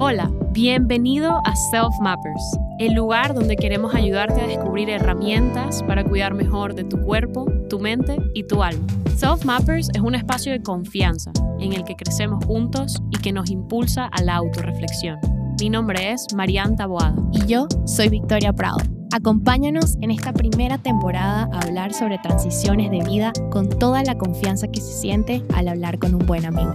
Hola, bienvenido a Self Mappers, el lugar donde queremos ayudarte a descubrir herramientas para cuidar mejor de tu cuerpo, tu mente y tu alma. Self Mappers es un espacio de confianza en el que crecemos juntos y que nos impulsa a la autorreflexión. Mi nombre es Marian Taboada. Y yo soy Victoria Prado. Acompáñanos en esta primera temporada a hablar sobre transiciones de vida con toda la confianza que se siente al hablar con un buen amigo.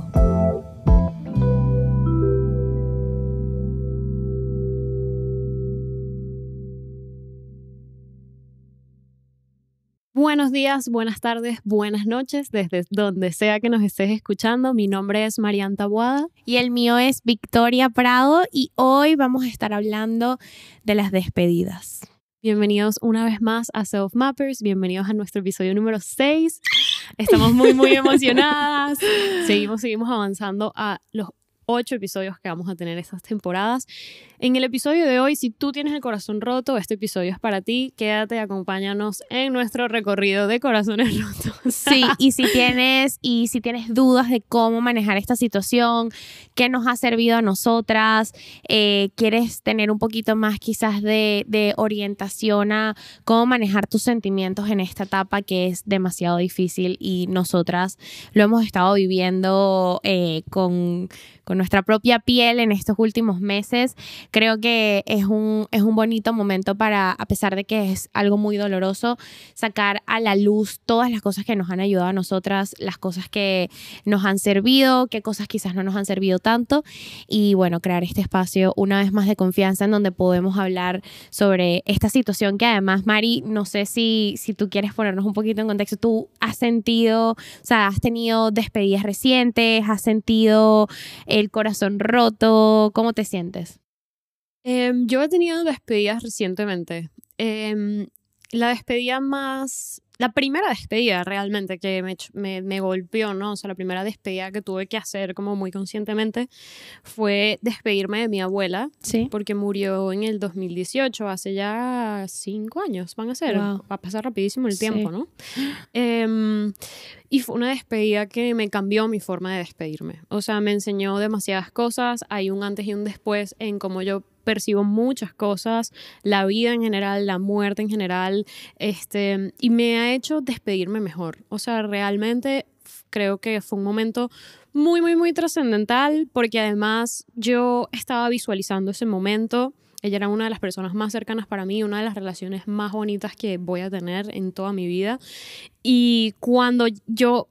Buenos días, buenas tardes, buenas noches, desde donde sea que nos estés escuchando. Mi nombre es Marian Tabuada. Y el mío es Victoria Prado y hoy vamos a estar hablando de las despedidas. Bienvenidos una vez más a Self Mappers, bienvenidos a nuestro episodio número 6. Estamos muy, muy emocionadas. Seguimos, seguimos avanzando a los ocho episodios que vamos a tener estas temporadas. En el episodio de hoy, si tú tienes el corazón roto, este episodio es para ti. Quédate, acompáñanos en nuestro recorrido de corazones rotos. Sí, y si tienes y si tienes dudas de cómo manejar esta situación, qué nos ha servido a nosotras, eh, quieres tener un poquito más quizás de, de orientación a cómo manejar tus sentimientos en esta etapa que es demasiado difícil y nosotras lo hemos estado viviendo eh, con con nuestra propia piel en estos últimos meses. Creo que es un, es un bonito momento para, a pesar de que es algo muy doloroso, sacar a la luz todas las cosas que nos han ayudado a nosotras, las cosas que nos han servido, qué cosas quizás no nos han servido tanto y bueno, crear este espacio una vez más de confianza en donde podemos hablar sobre esta situación que además, Mari, no sé si, si tú quieres ponernos un poquito en contexto, tú has sentido, o sea, has tenido despedidas recientes, has sentido el corazón roto? ¿Cómo te sientes? Em, yo he tenido despedidas recientemente. Em, la despedida más la primera despedida realmente que me, me, golpeó, ¿no? O sea, la primera despedida que tuve que hacer como muy conscientemente fue despedirme de mi abuela. Sí. Porque murió en el 2018, hace ya cinco años, van a ser. Va a pasar rapidísimo el tiempo, ¿no? Em, y fue una despedida que me cambió mi forma de despedirme. O sea, me enseñó demasiadas cosas. Hay un antes y un después en cómo yo percibo muchas cosas, la vida en general, la muerte en general, este, y me ha hecho despedirme mejor. O sea, realmente creo que fue un momento muy, muy, muy trascendental porque además yo estaba visualizando ese momento. Ella era una de las personas más cercanas para mí, una de las relaciones más bonitas que voy a tener en toda mi vida. Y cuando yo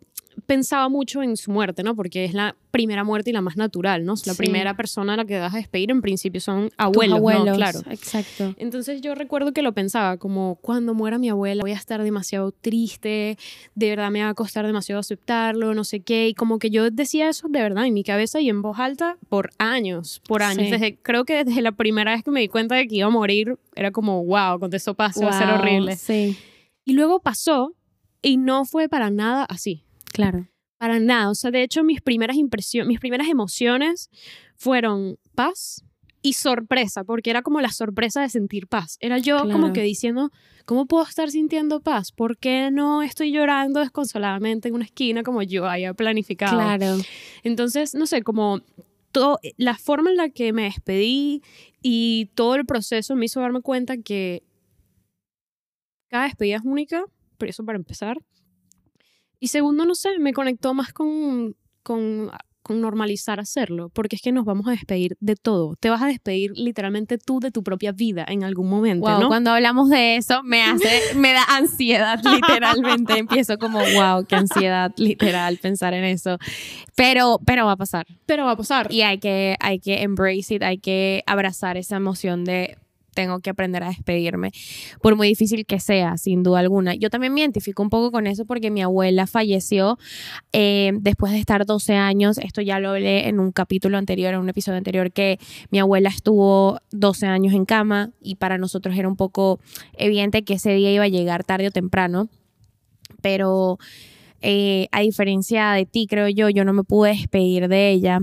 pensaba mucho en su muerte, ¿no? Porque es la primera muerte y la más natural, ¿no? La primera persona a la que vas a despedir en principio son abuelos, ¿no? Claro. Exacto. Entonces yo recuerdo que lo pensaba como cuando muera mi abuela voy a estar demasiado triste, de verdad me va a costar demasiado aceptarlo, no sé qué, y como que yo decía eso de verdad en mi cabeza y en voz alta por años, por años. creo que desde la primera vez que me di cuenta de que iba a morir era como, wow, cuando eso pase va a ser horrible. Sí. Y luego pasó y no fue para nada así. Claro. Para nada. O sea, de hecho, mis primeras impresiones, mis primeras emociones fueron paz y sorpresa, porque era como la sorpresa de sentir paz. Era yo como que diciendo, ¿cómo puedo estar sintiendo paz? ¿Por qué no estoy llorando desconsoladamente en una esquina como yo había planificado? Claro. Entonces, no sé, como todo, la forma en la que me despedí y todo el proceso me hizo darme cuenta que cada despedida es única, pero eso para empezar. Y segundo, no sé, me conectó más con, con, con normalizar hacerlo, porque es que nos vamos a despedir de todo. Te vas a despedir literalmente tú de tu propia vida en algún momento, wow, Cuando hablamos de eso, me hace, me da ansiedad, literalmente. Empiezo como, wow, qué ansiedad, literal, pensar en eso. Pero, pero va a pasar. Pero va a pasar. Y hay que, hay que embrace it, hay que abrazar esa emoción de tengo que aprender a despedirme, por muy difícil que sea, sin duda alguna. Yo también me identifico un poco con eso porque mi abuela falleció eh, después de estar 12 años. Esto ya lo hablé en un capítulo anterior, en un episodio anterior, que mi abuela estuvo 12 años en cama y para nosotros era un poco evidente que ese día iba a llegar tarde o temprano. Pero eh, a diferencia de ti, creo yo, yo no me pude despedir de ella.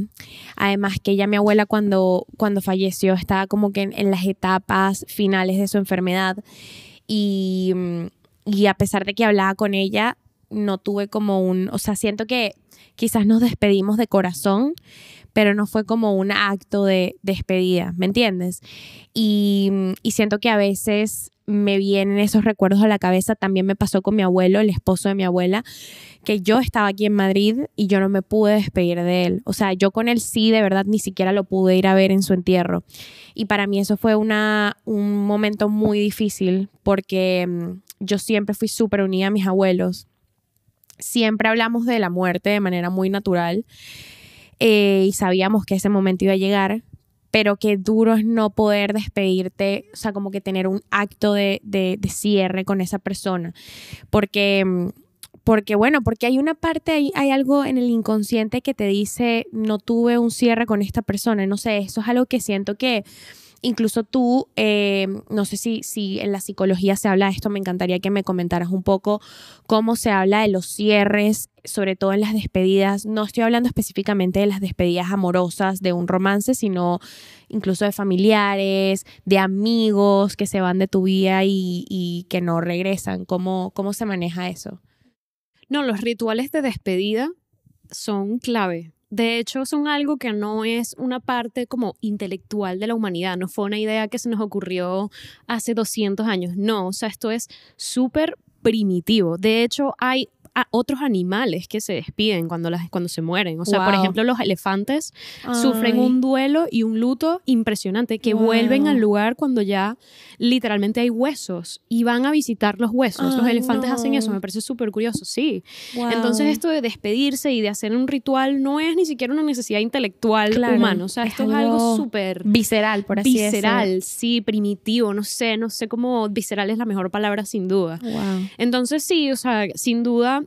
Además que ella, mi abuela, cuando, cuando falleció, estaba como que en, las etapas finales de su enfermedad. Y, y a pesar de que hablaba con ella, no tuve como un, o sea, siento que quizás nos despedimos de corazón, pero no fue como un acto de despedida, ¿me entiendes? Y, y siento que a veces me vienen esos recuerdos a la cabeza. También me pasó con mi abuelo, el esposo de mi abuela, que yo estaba aquí en Madrid y yo no me pude despedir de él. O sea, yo con él sí, de verdad, ni siquiera lo pude ir a ver en su entierro. Y para mí eso fue una, un momento muy difícil porque mm, yo siempre fui súper unida a mis abuelos. Siempre hablamos de la muerte de manera muy natural. Eh, y sabíamos que ese momento iba a llegar, pero qué duro es no poder despedirte, o sea, como que tener un acto de, de, cierre con esa persona, porque, mm, porque bueno, porque hay una parte, hay, hay algo en el inconsciente que te dice, no tuve un cierre con esta persona, no sé, eso es algo que siento que Incluso tú, eh, no sé si, si en la psicología se habla de esto, me encantaría que me comentaras un poco cómo se habla de los cierres, sobre todo en las despedidas. No estoy hablando específicamente de las despedidas amorosas de un romance, sino incluso de familiares, de amigos que se van de tu vida y, y que no regresan. ¿Cómo, ¿Cómo se maneja eso? No, los rituales de despedida son clave. De hecho, son algo que no es una parte como intelectual de la humanidad, no fue una idea que se nos ocurrió hace 200 años, no, o sea, esto es súper primitivo. De hecho, hay a otros animales que se despiden cuando, las, cuando se mueren. O sea, por ejemplo, los elefantes sufren un duelo y un luto impresionante que vuelven al lugar cuando ya literalmente hay huesos y van a visitar los huesos. los elefantes hacen eso, me parece súper curioso, sí. Entonces esto de despedirse y de hacer un ritual no es ni siquiera una necesidad intelectual humana. O sea, esto es algo súper... Visceral, por así decirlo. Visceral, sí, primitivo, no sé, no sé cómo visceral es la mejor palabra sin duda. Entonces sí, o sea, sin duda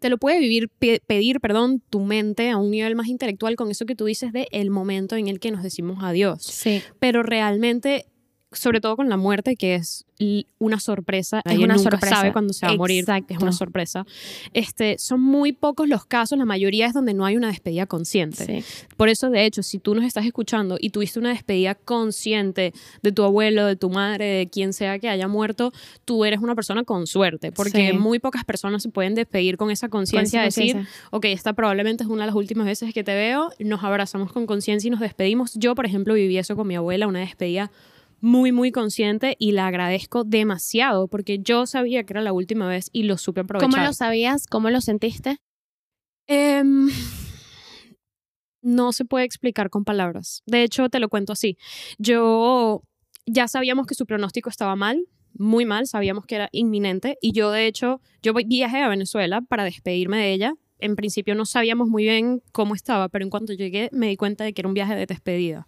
te lo puede vivir, pedir, perdón, tu mente a un nivel más intelectual con eso que tú dices de el momento en el que nos decimos adiós. Sí. Pero realmente, sobre todo con la muerte, que es una sorpresa. Es una nunca sorpresa. sabe cuándo se va a morir. Es una sorpresa. Este, son muy pocos los casos, la mayoría es donde no hay una despedida consciente. Por eso, de hecho, si tú nos estás escuchando y tuviste una despedida consciente de tu abuelo, de tu madre, de quien sea que haya muerto, tú eres una persona con suerte, porque muy pocas personas se pueden despedir con esa conciencia, decir, ok, esta probablemente es una de las últimas veces que te veo, nos abrazamos con conciencia y nos despedimos. Yo, por ejemplo, viví eso con mi abuela, una despedida muy, muy consciente y la agradezco demasiado porque yo sabía que era la última vez y lo supe aprovechar. ¿Cómo lo sabías? ¿Cómo lo sentiste? Em, no se puede explicar con palabras. De hecho, te lo cuento así. Yo ya sabíamos que su pronóstico estaba mal, muy mal, sabíamos que era inminente y yo de hecho, yo viajé a Venezuela para despedirme de ella. En principio no sabíamos muy bien cómo estaba, pero en cuanto llegué me di cuenta de que era un viaje de despedida.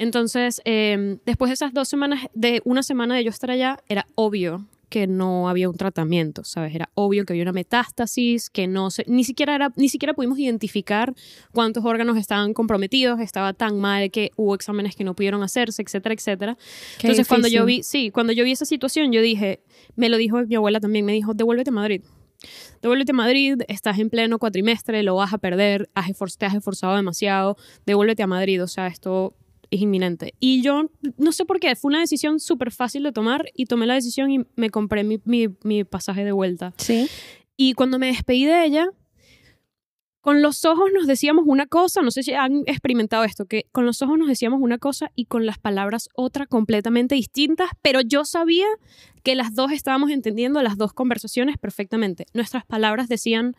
Entonces, em, después de esas dos semanas, de una semana de yo estar allá, era obvio que no había un tratamiento, ¿sabes? Era obvio que había una metástasis, que no se, ni siquiera era, ni siquiera pudimos identificar cuántos órganos estaban comprometidos, estaba tan mal que hubo exámenes que no pudieron hacerse, etcétera, etcétera. Entonces, cuando yo vi, sí, cuando yo vi esa situación, yo dije, me lo dijo mi abuela también, me dijo, devuélvete a Madrid. Devuélvete a Madrid, estás en pleno cuatrimestre, lo vas a perder, te has esforzado demasiado, devuélvete a Madrid, o sea, esto es inminente. Y yo no sé por qué, fue una decisión súper fácil de tomar y tomé la decisión y me compré mi, mi, mi, pasaje de vuelta. Sí. Y cuando me despedí de ella, con los ojos nos decíamos una cosa, no sé si han experimentado esto, que con los ojos nos decíamos una cosa y con las palabras otra completamente distintas, pero yo sabía que las dos estábamos entendiendo las dos conversaciones perfectamente. Nuestras palabras decían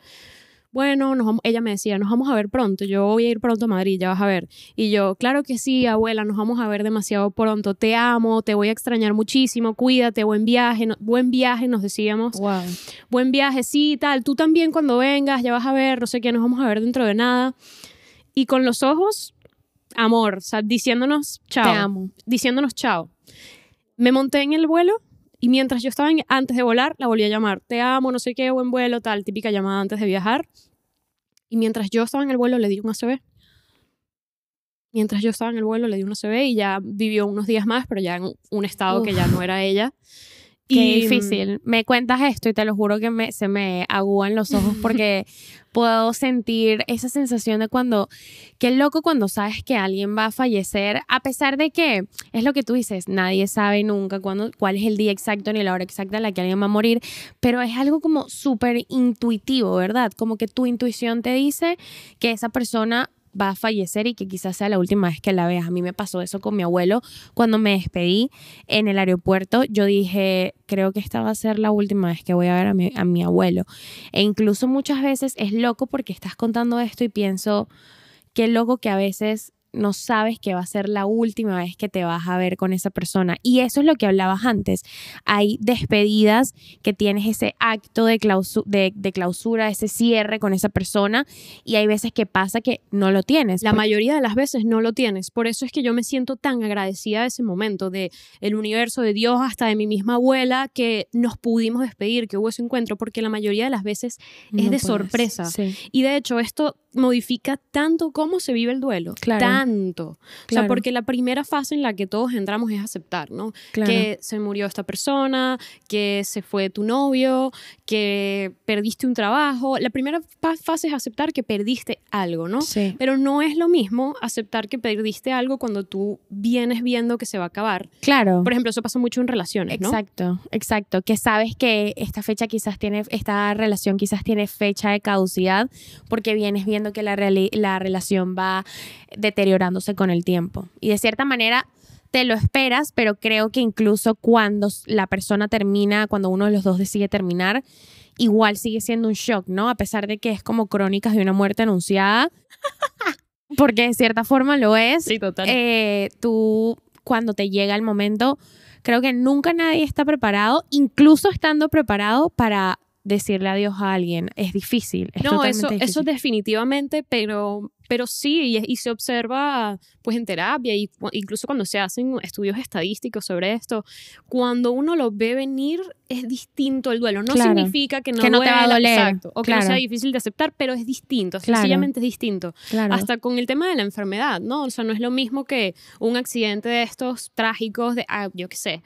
bueno, nos ella me decía, nos vamos a ver pronto, yo voy a ir pronto a Madrid, ya vas a ver. Y yo, claro que sí, abuela, nos vamos a ver demasiado pronto, te amo, te voy a extrañar muchísimo, cuídate, buen viaje, buen viaje, nos decíamos. Wow. Buen viaje, sí, tal, tú también cuando vengas, ya vas a ver, no sé qué, nos vamos a ver dentro de nada. Y con los ojos, amor, o sea, diciéndonos chao. Te amo. Diciéndonos chao. Me monté en el vuelo y mientras yo estaba antes de volar, la volví a llamar. Te amo, no sé qué, buen vuelo, tal, típica llamada antes de viajar. Y mientras yo estaba en el vuelo, le di un ACB. Mientras yo estaba en el vuelo, le di un ACB y ya vivió unos días más, pero ya en un estado que ya no era ella. Qué difícil. Me cuentas esto y te lo juro que me, se me agúan los ojos porque puedo sentir esa sensación de cuando, qué loco cuando sabes que alguien va a fallecer, a pesar de que es lo que tú dices, nadie sabe nunca cuándo, cuál es el día exacto ni la hora exacta en la que alguien va a morir, pero es algo como súper intuitivo, ¿verdad? Como que tu intuición te dice que esa persona va a fallecer y que quizás sea la última vez que la veas. A mí me pasó eso con mi abuelo cuando me despedí en el aeropuerto. Yo dije, creo que esta va a ser la última vez que voy a ver a mi, abuelo. E incluso muchas veces es loco porque estás contando esto y pienso, qué loco que a veces no sabes que va a ser la última vez que te vas a ver con esa persona. Y eso es lo que hablabas antes. Hay despedidas que tienes ese acto de, de, clausura, ese cierre con esa persona y hay veces que pasa que no lo tienes. La mayoría de las veces no lo tienes. Por eso es que yo me siento tan agradecida de ese momento, de el universo, de Dios, hasta de mi misma abuela, que nos pudimos despedir, que hubo ese encuentro, porque la mayoría de las veces es de sorpresa. Y de hecho, esto modifica tanto cómo se vive el duelo. Tanto. O sea, porque la primera fase en la que todos entramos es aceptar, ¿no? Que se murió esta persona, que se fue tu novio, que perdiste un trabajo. La primera fase es aceptar que perdiste algo, ¿no? Sí. Pero no es lo mismo aceptar que perdiste algo cuando tú vienes viendo que se va a acabar. Claro. Por ejemplo, eso pasa mucho en relaciones, ¿no? Exacto, exacto. Que sabes que esta fecha quizás tiene, esta relación quizás tiene fecha de caducidad porque vienes viendo que la, la relación va deteriorándose con el tiempo. Y de cierta manera te lo esperas, pero creo que incluso cuando la persona termina, cuando uno de los dos decide terminar, igual sigue siendo un shock, ¿no? A pesar de que es como crónicas de una muerte anunciada, porque de cierta forma lo es. Sí, total. Eh, tú, cuando te llega el momento, creo que nunca nadie está preparado, incluso estando preparado para decirle adiós a alguien. Es difícil. no, eso, eso definitivamente, pero pero sí, y, se observa pues en terapia y incluso cuando se hacen estudios estadísticos sobre esto, cuando uno lo ve venir es distinto el duelo. No significa que no, te va a doler. Exacto, o que no sea difícil de aceptar, pero es distinto, sencillamente es distinto. Hasta con el tema de la enfermedad, ¿no? O sea, no es lo mismo que un accidente de estos trágicos, de, ah, yo qué sé,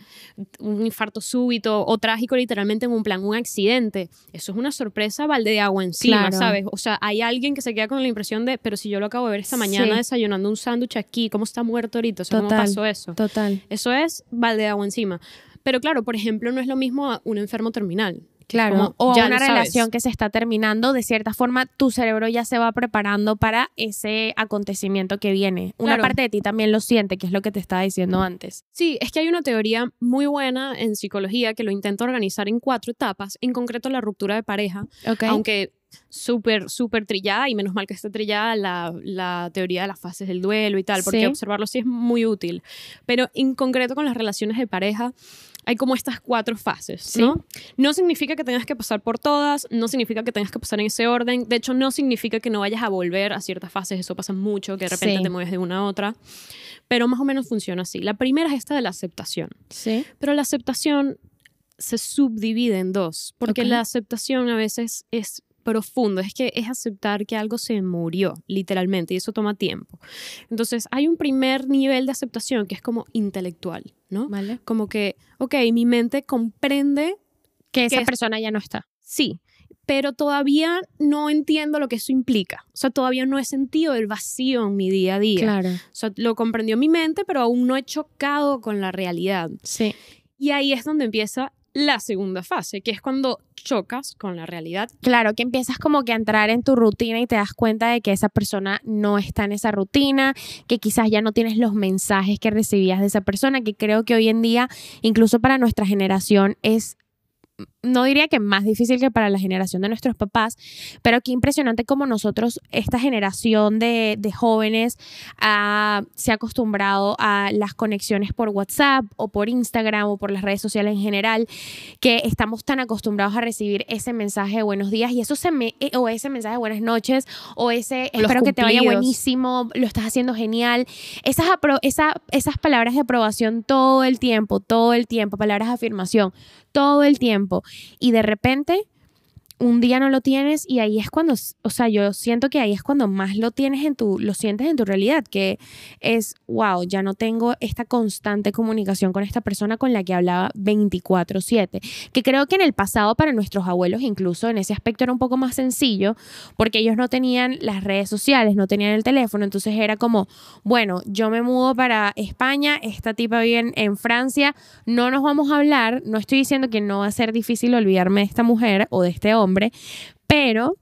un infarto súbito o trágico literalmente en un plan, un accidente. Eso es una sorpresa balde de agua encima, ¿sabes? O sea, hay alguien que se queda con la impresión de, pero si yo yo lo acabo de ver esta mañana desayunando un sándwich aquí, ¿cómo está muerto ahorita? O ¿cómo pasó eso? Total. Eso es balde de agua encima. Pero claro, por ejemplo, no es lo mismo un enfermo terminal. Claro, o una relación que se está terminando, de cierta forma tu cerebro ya se va preparando para ese acontecimiento que viene. Una parte de ti también lo siente, que es lo que te estaba diciendo antes. Sí, es que hay una teoría muy buena en psicología que lo intenta organizar en cuatro etapas, en concreto la ruptura de pareja, aunque súper, súper trillada y menos mal que esté trillada la, la, teoría de las fases del duelo y tal, porque observarlo sí es muy útil. Pero en concreto con las relaciones de pareja hay como estas cuatro fases, ¿no? No significa que tengas que pasar por todas, no significa que tengas que pasar en ese orden, de hecho no significa que no vayas a volver a ciertas fases, eso pasa mucho, que de repente te mueves de una a otra, pero más o menos funciona así. La primera es esta de la aceptación. Sí. Pero la aceptación se subdivide en dos, porque la aceptación a veces es profundo, es que es aceptar que algo se murió, literalmente, y eso toma tiempo. Entonces, hay un primer nivel de aceptación que es como intelectual, ¿no? Vale. Como que, ok, mi mente comprende que esa persona ya no está. Sí, pero todavía no entiendo lo que eso implica. O sea, todavía no he sentido el vacío en mi día a día. Claro. O sea, lo comprendió mi mente, pero aún no he chocado con la realidad. Sí. Y ahí es donde empieza la segunda fase, que es cuando chocas con la realidad. Claro, que empiezas como que a entrar en tu rutina y te das cuenta de que esa persona no está en esa rutina, que quizás ya no tienes los mensajes que recibías de esa persona, que creo que hoy en día, incluso para nuestra generación, es no diría que más difícil que para la generación de nuestros papás, pero qué impresionante como nosotros, esta generación de, jóvenes, ah, se ha acostumbrado a las conexiones por WhatsApp o por Instagram o por las redes sociales en general, que estamos tan acostumbrados a recibir ese mensaje de buenos días y eso se me, eh, o ese mensaje de buenas noches, o ese espero que te vaya buenísimo, lo estás haciendo genial. Esas, esas palabras de aprobación todo el tiempo, todo el tiempo, palabras de afirmación, todo el tiempo y de repente un día no lo tienes y ahí es cuando, o sea, yo siento que ahí es cuando más lo tienes en tu, lo sientes en tu realidad, que es, wow, ya no tengo esta constante comunicación con esta persona con la que hablaba 24/7, que creo que en el pasado para nuestros abuelos incluso en ese aspecto era un poco más sencillo, porque ellos no tenían las redes sociales, no tenían el teléfono, entonces era como, bueno, yo me mudo para España, esta tipa vive en Francia, no nos vamos a hablar, no estoy diciendo que no va a ser difícil olvidarme de esta mujer o de este hombre, hombre, pero,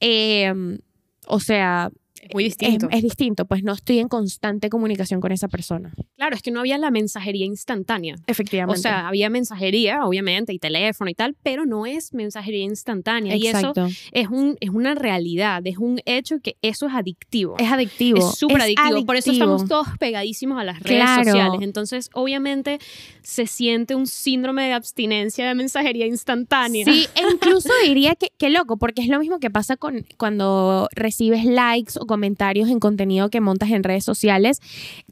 em, o sea, muy distinto. Es, distinto, pues no estoy en constante comunicación con esa persona. Claro, es que no había la mensajería instantánea. Efectivamente. O sea, había mensajería, obviamente, y teléfono y tal, pero no es mensajería instantánea. Exacto. Y eso es, un, es una realidad, es un hecho que eso es adictivo. Es adictivo. Es súper adictivo. Por eso estamos todos pegadísimos a las redes sociales. Entonces, obviamente, se siente un síndrome de abstinencia de mensajería instantánea. Sí, e incluso diría que, que loco, porque es lo mismo que pasa con cuando recibes likes o comentarios en contenido que montas en redes sociales.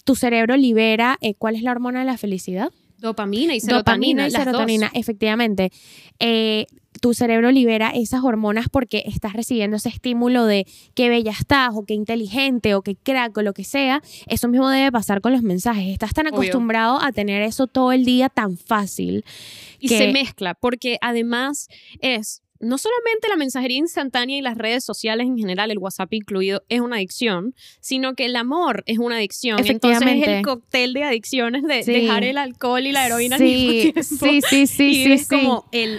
Tu cerebro libera, eh, ¿cuál es la hormona de la felicidad? Dopamina y serotonina. Dopamina y serotonina, efectivamente. Eh, tu cerebro libera esas hormonas porque estás recibiendo ese estímulo de qué bella estás o qué inteligente o qué crack o lo que sea. Eso mismo debe pasar con los mensajes. Estás tan acostumbrado a tener eso todo el día tan fácil. Y se mezcla porque además es no solamente la mensajería instantánea y las redes sociales en general, el WhatsApp incluido, es una adicción, sino que el amor es una adicción. Entonces es el cóctel de adicciones de dejar el alcohol y la heroína sí, Sí, sí, sí. Y es como el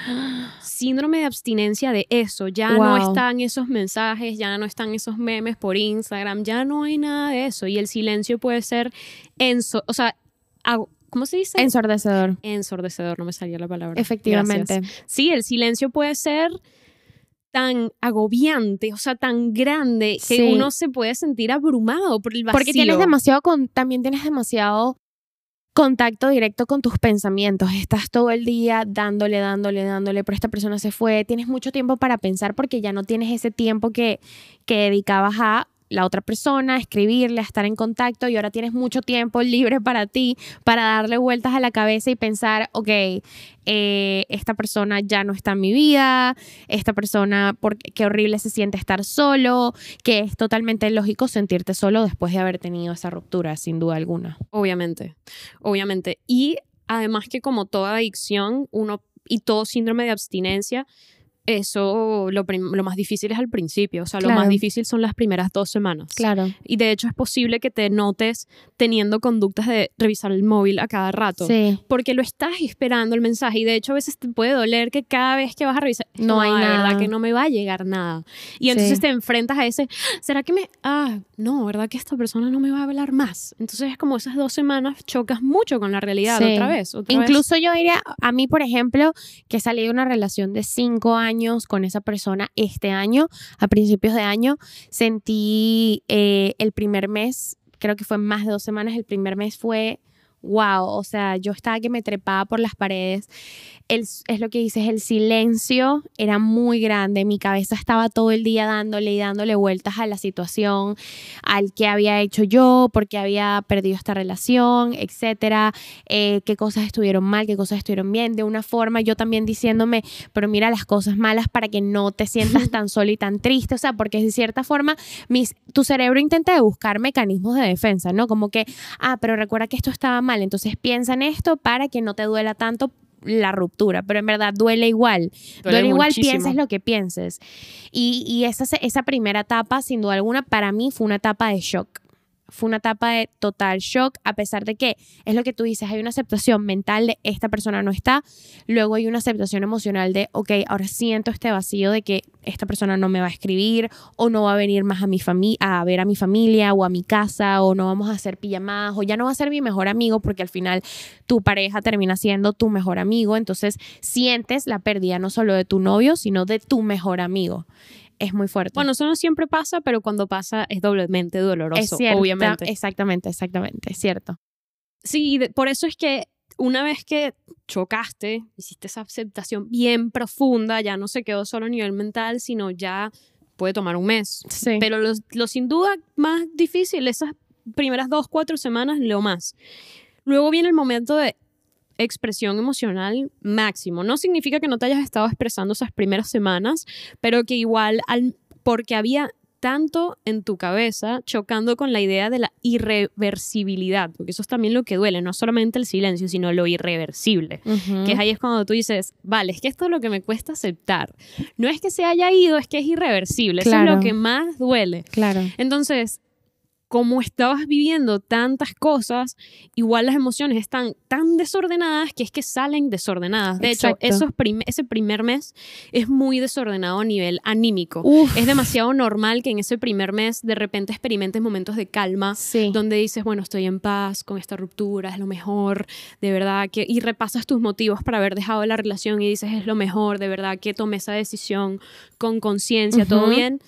síndrome de abstinencia de eso. Ya no están esos mensajes, ya no están esos memes por Instagram, ya no hay nada de eso. Y el silencio puede ser, en o sea, ¿Cómo se dice? Ensordecedor. Ensordecedor, no me salía la palabra. Efectivamente. Sí, el silencio puede ser tan agobiante, o sea, tan grande que uno se puede sentir abrumado por el vacío. Porque tienes demasiado, con, también tienes demasiado contacto directo con tus pensamientos. Estás todo el día dándole, dándole, dándole, pero esta persona se fue. Tienes mucho tiempo para pensar porque ya no tienes ese tiempo que, que dedicabas a la otra persona, escribirle, estar en contacto y ahora tienes mucho tiempo libre para ti, para darle vueltas a la cabeza y pensar, ok, eh, esta persona ya no está en mi vida, esta persona, por, qué horrible se siente estar solo, que es totalmente lógico sentirte solo después de haber tenido esa ruptura, sin duda alguna. Obviamente, obviamente. Y además que como toda adicción, uno y todo síndrome de abstinencia, eso lo, lo, más difícil es al principio, o sea, lo más difícil son las primeras dos semanas. Claro. Y de hecho es posible que te notes teniendo conductas de revisar el móvil a cada rato. Sí. Porque lo estás esperando el mensaje y de hecho a veces te puede doler que cada vez que vas a revisar, no, hay nada. verdad que no me va a llegar nada. Y entonces te enfrentas a ese, ¿será que me, ah, no, verdad que esta persona no me va a hablar más? Entonces es como esas dos semanas chocas mucho con la realidad otra vez. Incluso yo diría, a mí por ejemplo, que salí de una relación de cinco años, con esa persona este año, a principios de año, sentí eh, el primer mes, creo que fue más de dos semanas, el primer mes fue wow, o sea, yo estaba que me trepaba por las paredes es lo que dices, el silencio era muy grande, mi cabeza estaba todo el día dándole y dándole vueltas a la situación, al que había hecho yo, por qué había perdido esta relación, etcétera, eh, qué cosas estuvieron mal, qué cosas estuvieron bien, de una forma yo también diciéndome, pero mira las cosas malas para que no te sientas tan solo y tan triste, o sea, porque de cierta forma mis, tu cerebro intenta buscar mecanismos de defensa, ¿no? Como que, ah, pero recuerda que esto estaba mal, entonces piensa en esto para que no te duela tanto la ruptura, pero en verdad duele igual. Duele, igual, pienses lo que pienses. Y, y esa, esa primera etapa, sin duda alguna, para mí fue una etapa de shock fue una etapa de total shock, a pesar de que es lo que tú dices, hay una aceptación mental de esta persona no está, luego hay una aceptación emocional de, ok, ahora siento este vacío de que esta persona no me va a escribir o no va a venir más a mi a ver a mi familia o a mi casa o no vamos a hacer pijamadas o ya no va a ser mi mejor amigo porque al final tu pareja termina siendo tu mejor amigo, entonces sientes la pérdida no solo de tu novio, sino de tu mejor amigo es muy fuerte. Bueno, eso no siempre pasa, pero cuando pasa es doblemente doloroso, obviamente. Exactamente, exactamente, es cierto. Sí, por eso es que una vez que chocaste, hiciste esa aceptación bien profunda, ya no se quedó solo a nivel mental, sino ya puede tomar un mes. Sí. Pero lo, lo sin duda más difícil, esas primeras dos, cuatro semanas, lo más. Luego viene el momento de expresión emocional máximo. No significa que no te hayas estado expresando esas primeras semanas, pero que igual, al, porque había tanto en tu cabeza chocando con la idea de la irreversibilidad, porque eso es también lo que duele, no solamente el silencio, sino lo irreversible, que es ahí es cuando tú dices, vale, es que esto es lo que me cuesta aceptar. No es que se haya ido, es que es irreversible, eso es lo que más duele. Claro. Entonces, como estabas viviendo tantas cosas, igual las emociones están tan desordenadas que es que salen desordenadas. De hecho, esos ese primer mes es muy desordenado a nivel anímico. Es demasiado normal que en ese primer mes de repente experimentes momentos de calma, donde dices, bueno, estoy en paz con esta ruptura, es lo mejor, de verdad que... Y repasas tus motivos para haber dejado la relación y dices, es lo mejor, de verdad que tomé esa decisión con conciencia, todo bien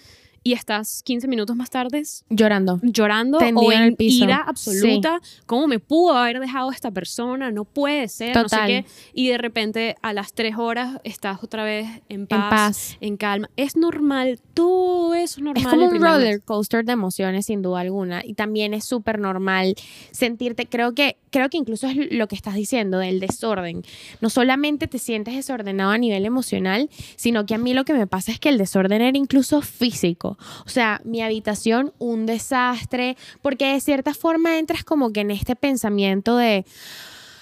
y estás 15 minutos más tarde llorando. Llorando o en, ira absoluta. ¿Cómo me pudo haber dejado esta persona? No puede ser. No sé qué. Y de repente a las 3 horas estás otra vez en paz, en calma. Es normal, todo eso es normal. Es como un roller coaster de emociones, sin duda alguna. Y también es súper normal sentirte, creo que, creo que incluso es lo que estás diciendo, del desorden. No solamente te sientes desordenado a nivel emocional, sino que a mí lo que me pasa es que el desorden era incluso físico. O sea, mi habitación un desastre, porque de cierta forma entras como que en este pensamiento de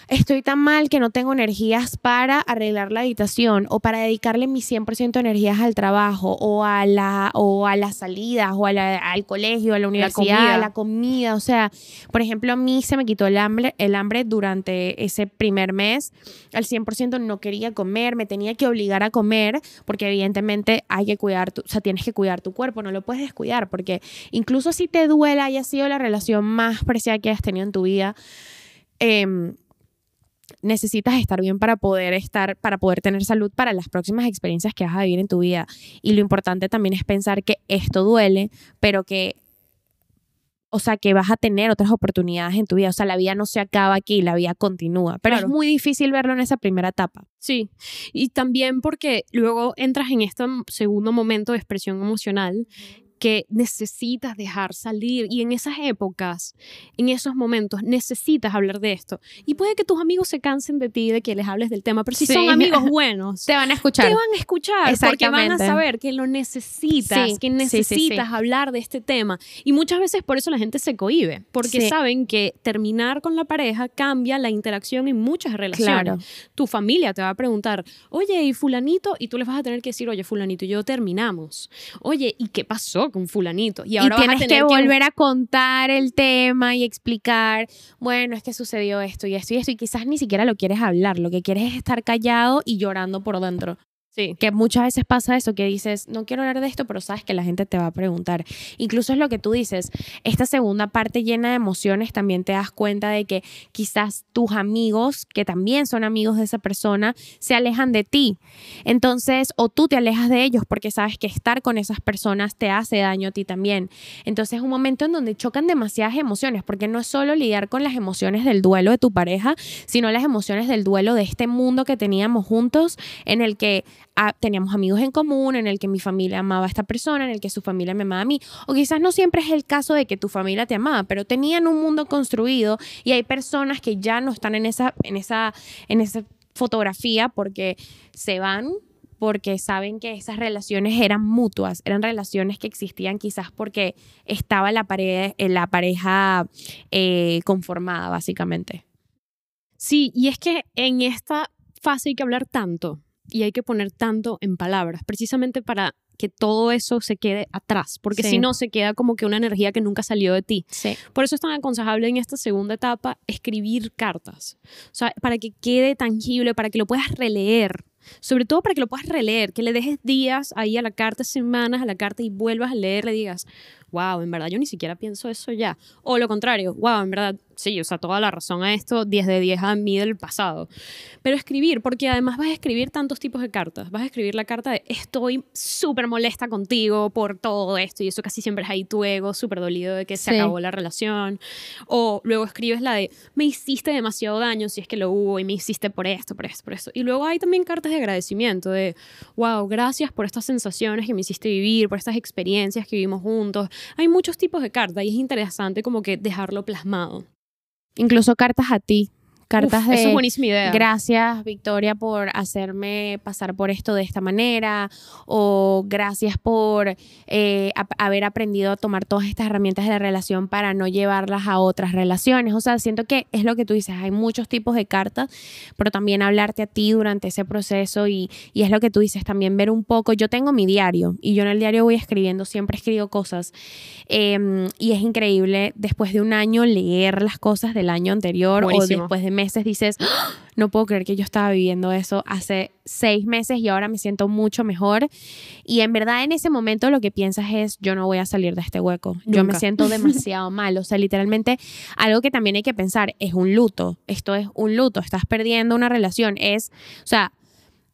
estoy tan mal que no tengo energías para arreglar la habitación o para dedicarle mi 100% de energías al trabajo o a, la, o a las salidas o al colegio, a la universidad, a la comida. O sea, por ejemplo, a mí se me quitó el hambre, el hambre durante ese primer mes. Al 100% no quería comer, me tenía que obligar a comer porque evidentemente hay que cuidar, tu, o sea, tienes que cuidar tu cuerpo, no lo puedes descuidar porque incluso si te duela, haya sido la relación más preciada que hayas tenido en tu vida, eh, necesitas estar bien para poder estar, para poder tener salud para las próximas experiencias que vas a vivir en tu vida. Y lo importante también es pensar que esto duele, pero que, o sea, que vas a tener otras oportunidades en tu vida. O sea, la vida no se acaba aquí, la vida continúa. Pero es muy difícil verlo en esa primera etapa. Sí, y también porque luego entras en este segundo momento de expresión emocional que necesitas dejar salir y en esas épocas, en esos momentos, necesitas hablar de esto. Y puede que tus amigos se cansen de ti, de que les hables del tema, pero si son amigos buenos, te van a escuchar. Te van a escuchar porque van a saber que lo necesitas, que necesitas hablar de este tema. Y muchas veces por eso la gente se cohibe, porque saben que terminar con la pareja cambia la interacción en muchas relaciones. Tu familia te va a preguntar, oye, ¿y fulanito? Y tú les vas a tener que decir, oye, fulanito y yo terminamos. Oye, ¿y qué pasó? Con fulanito. Y ahora tienes que volver a contar el tema y explicar, bueno, es que sucedió esto y esto y esto, y quizás ni siquiera lo quieres hablar, lo que quieres es estar callado y llorando por dentro. Sí. Que muchas veces pasa eso, que dices, no quiero hablar de esto, pero sabes que la gente te va a preguntar. Incluso es lo que tú dices, esta segunda parte llena de emociones, también te das cuenta de que quizás tus amigos, que también son amigos de esa persona, se alejan de ti. Entonces, o tú te alejas de ellos porque sabes que estar con esas personas te hace daño a ti también. Entonces, es un momento en donde chocan demasiadas emociones, porque no es solo lidiar con las emociones del duelo de tu pareja, sino las emociones del duelo de este mundo que teníamos juntos, en el que teníamos amigos en común, en el que mi familia amaba a esta persona, en el que su familia me amaba a mí. O quizás no siempre es el caso de que tu familia te amaba, pero tenían un mundo construido y hay personas que ya no están en esa, en esa, en esa fotografía porque se van porque saben que esas relaciones eran mutuas, eran relaciones que existían quizás porque estaba la, pareja, la pareja eh, conformada, básicamente. Sí, y es que en esta fase hay que hablar tanto y hay que poner tanto en palabras, precisamente para que todo eso se quede atrás, porque si no se queda como que una energía que nunca salió de ti. Por eso es tan aconsejable en esta segunda etapa escribir cartas, o sea, para que quede tangible, para que lo puedas releer, sobre todo para que lo puedas releer, que le dejes días ahí a la carta, semanas a la carta y vuelvas a leer, le digas, wow, en verdad yo ni siquiera pienso eso ya. O lo contrario, wow, en verdad, sí, o sea, toda la razón a esto, 10 de 10 a mí del pasado. Pero escribir, porque además vas a escribir tantos tipos de cartas. Vas a escribir la carta de estoy súper molesta contigo por todo esto, y eso casi siempre es ahí tu ego, súper dolido de que se acabó la relación. O luego escribes la de me hiciste demasiado daño si es que lo hubo y me hiciste por esto, por esto, por esto. Y luego hay también cartas de agradecimiento, de wow, gracias por estas sensaciones que me hiciste vivir, por estas experiencias que vivimos juntos hay muchos tipos de cartas y es interesante como que dejarlo plasmado. Incluso cartas a ti, Cartas de... Eso es buenísima idea. Gracias, Victoria, por hacerme pasar por esto de esta manera. O gracias por eh, haber aprendido a tomar todas estas herramientas de la relación para no llevarlas a otras relaciones. O sea, siento que es lo que tú dices. Hay muchos tipos de cartas, pero también hablarte a ti durante ese proceso y, y es lo que tú dices, también ver un poco. Yo tengo mi diario y yo en el diario voy escribiendo, siempre escribo cosas. Em, y es increíble después de un año leer las cosas del año anterior o después de meses dices, ¡Ah! no puedo creer que yo estaba viviendo eso hace seis meses y ahora me siento mucho mejor. Y en verdad en ese momento lo que piensas es, yo no voy a salir de este hueco. Yo me siento demasiado mal. O sea, literalmente algo que también hay que pensar es un luto. Esto es un luto. Estás perdiendo una relación. Es, o sea,